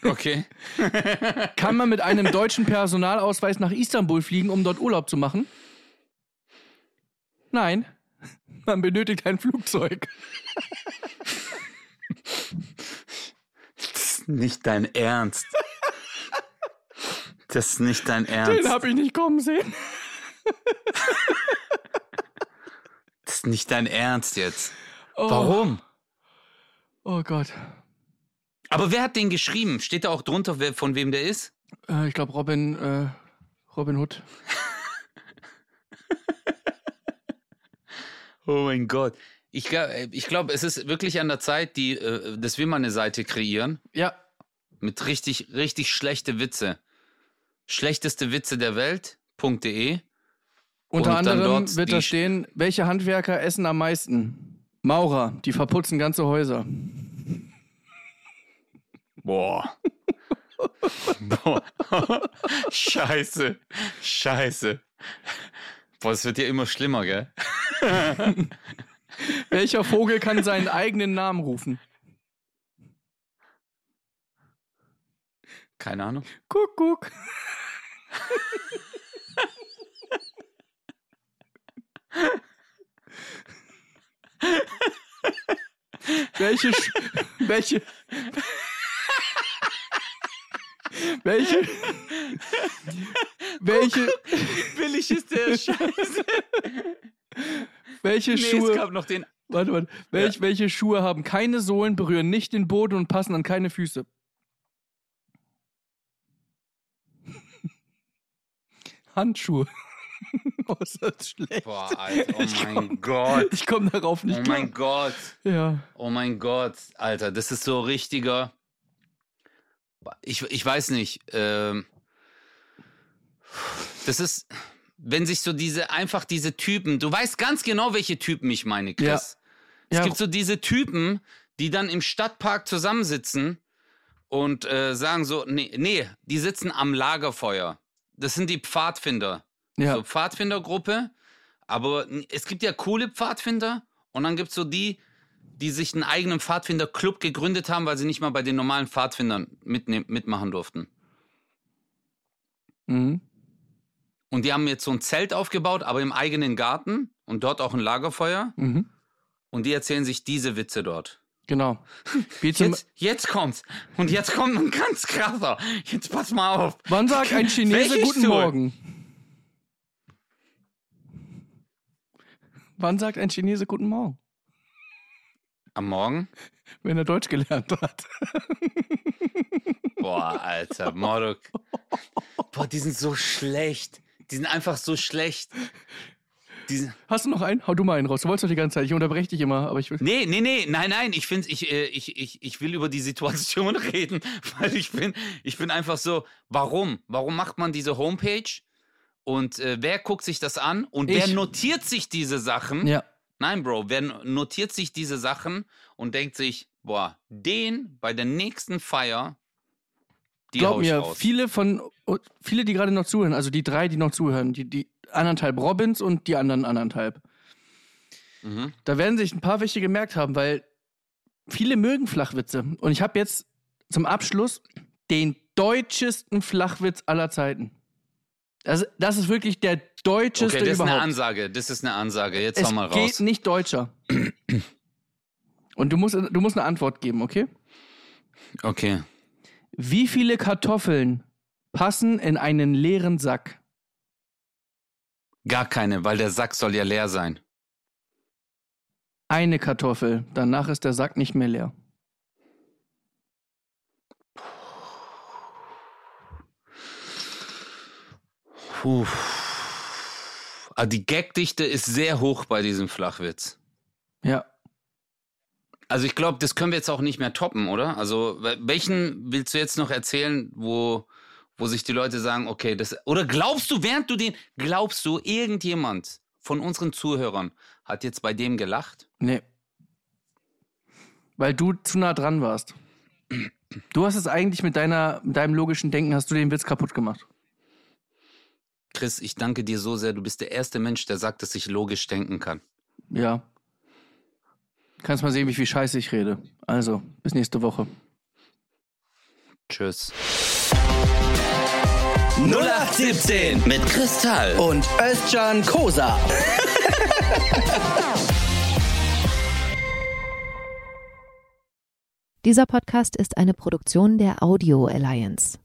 Okay. Kann man mit einem deutschen Personalausweis nach Istanbul fliegen, um dort Urlaub zu machen? Nein. Man benötigt ein Flugzeug. Das ist nicht dein Ernst. Das ist nicht dein Ernst. Den hab ich nicht kommen sehen. Das ist nicht dein Ernst jetzt. Oh. Warum? Oh Gott. Aber wer hat den geschrieben? Steht da auch drunter, wer, von wem der ist? Äh, ich glaube Robin, äh, Robin Hood. Oh mein Gott. Ich, ich glaube, es ist wirklich an der Zeit, die, äh, dass wir mal eine Seite kreieren Ja, mit richtig, richtig schlechte Witze. Schlechteste Witze der Welt.de. unter anderem wird da stehen, welche Handwerker essen am meisten? Maurer, die verputzen ganze Häuser. Boah. Boah. Scheiße. Scheiße. Boah, es wird ja immer schlimmer, gell? Welcher Vogel kann seinen eigenen Namen rufen? Keine Ahnung. Kuckuck. welche, Sch welche, welche, welche, Billig ist der Scheiße. welche Nee, es Schuhe, gab noch den. warte, warte, welch, welche Schuhe haben keine Sohlen, berühren nicht den Boden und passen an keine Füße? Handschuhe. oh, ist das schlecht. Boah, Alter, oh Ich mein komm- Gott. Ich komme darauf nicht Oh klar. mein Gott. Ja. Oh mein Gott, Alter, das ist so richtiger. Ich, ich weiß nicht. Ähm, das ist, wenn sich so diese, einfach diese Typen, du weißt ganz genau, welche Typen ich meine, Chris. Ja. Es Ja. gibt so diese Typen, die dann im Stadtpark zusammensitzen und äh, sagen so, nee, nee, die sitzen am Lagerfeuer. Das sind die Pfadfinder. Ja. So Pfadfindergruppe. Aber es gibt ja coole Pfadfinder und dann gibt es so die, die sich einen eigenen Pfadfinderclub gegründet haben, weil sie nicht mal bei den normalen Pfadfindern mitmachen durften. Mhm. Und die haben jetzt so ein Zelt aufgebaut, aber im eigenen Garten und dort auch ein Lagerfeuer. Mhm. Und die erzählen sich diese Witze dort. Genau. Jetzt, jetzt kommt's. Und jetzt kommt ein ganz krasser. Jetzt pass mal auf. wann sagt ein Chinese Guten? Morgen? Wann sagt ein Chinese Guten Morgen? Am Morgen? Wenn er Deutsch gelernt hat. Boah, Alter, Morok. Boah, die sind so schlecht. Die sind einfach so schlecht. Hast du noch einen? Hau du mal einen raus. Du wolltest doch die ganze Zeit. Ich unterbreche dich immer, aber ich will. Nee, nee, nee, nein, nein, ich finde, ich, äh, ich, ich, ich will über die Situation reden, weil ich bin, ich bin einfach so, warum? Warum macht man diese Homepage? Und äh, wer guckt sich das an? Und wer Ich. notiert sich diese Sachen? Ja. Nein, Bro, wer notiert sich diese Sachen und denkt sich, boah, den bei der nächsten Feier, Die glaub mir, raus. viele von, viele, die gerade noch zuhören, also die drei, die noch zuhören, die, die anderthalb Robins und die anderen anderthalb, Mhm. da werden sich ein paar welche gemerkt haben, weil viele mögen Flachwitze. Und ich habe jetzt zum Abschluss den deutschesten Flachwitz aller Zeiten. Das, das ist wirklich der deutscheste Okay, das ist eine überhaupt. Ansage. Das ist eine Ansage. Jetzt es hau mal geht raus. nicht deutscher. Und du musst, du musst eine Antwort geben, okay? Okay. Wie viele Kartoffeln passen in einen leeren Sack? Gar keine, weil der Sack soll ja leer sein. Eine Kartoffel. Danach ist der Sack nicht mehr leer. Puh. Ah, die Gagdichte ist sehr hoch bei diesem Flachwitz. Ja. Also ich glaube, das können wir jetzt auch nicht mehr toppen, oder? Also wel- welchen willst du jetzt noch erzählen, wo, wo sich die Leute sagen, okay, das. Oder glaubst du, während du den, glaubst du, irgendjemand von unseren Zuhörern hat jetzt bei dem gelacht? Nee. Weil du zu nah dran warst. Du hast es eigentlich mit, deiner, mit deinem logischen Denken, hast du den Witz kaputt gemacht. Chris, ich danke dir so sehr. Du bist der erste Mensch, der sagt, dass ich logisch denken kann. Ja. Kannst mal sehen, wie viel Scheiße ich rede. Also, bis nächste Woche. Tschüss. 0817 Mit Kristall. und Özcan Kosa. Dieser Podcast ist eine Produktion der Audio Alliance.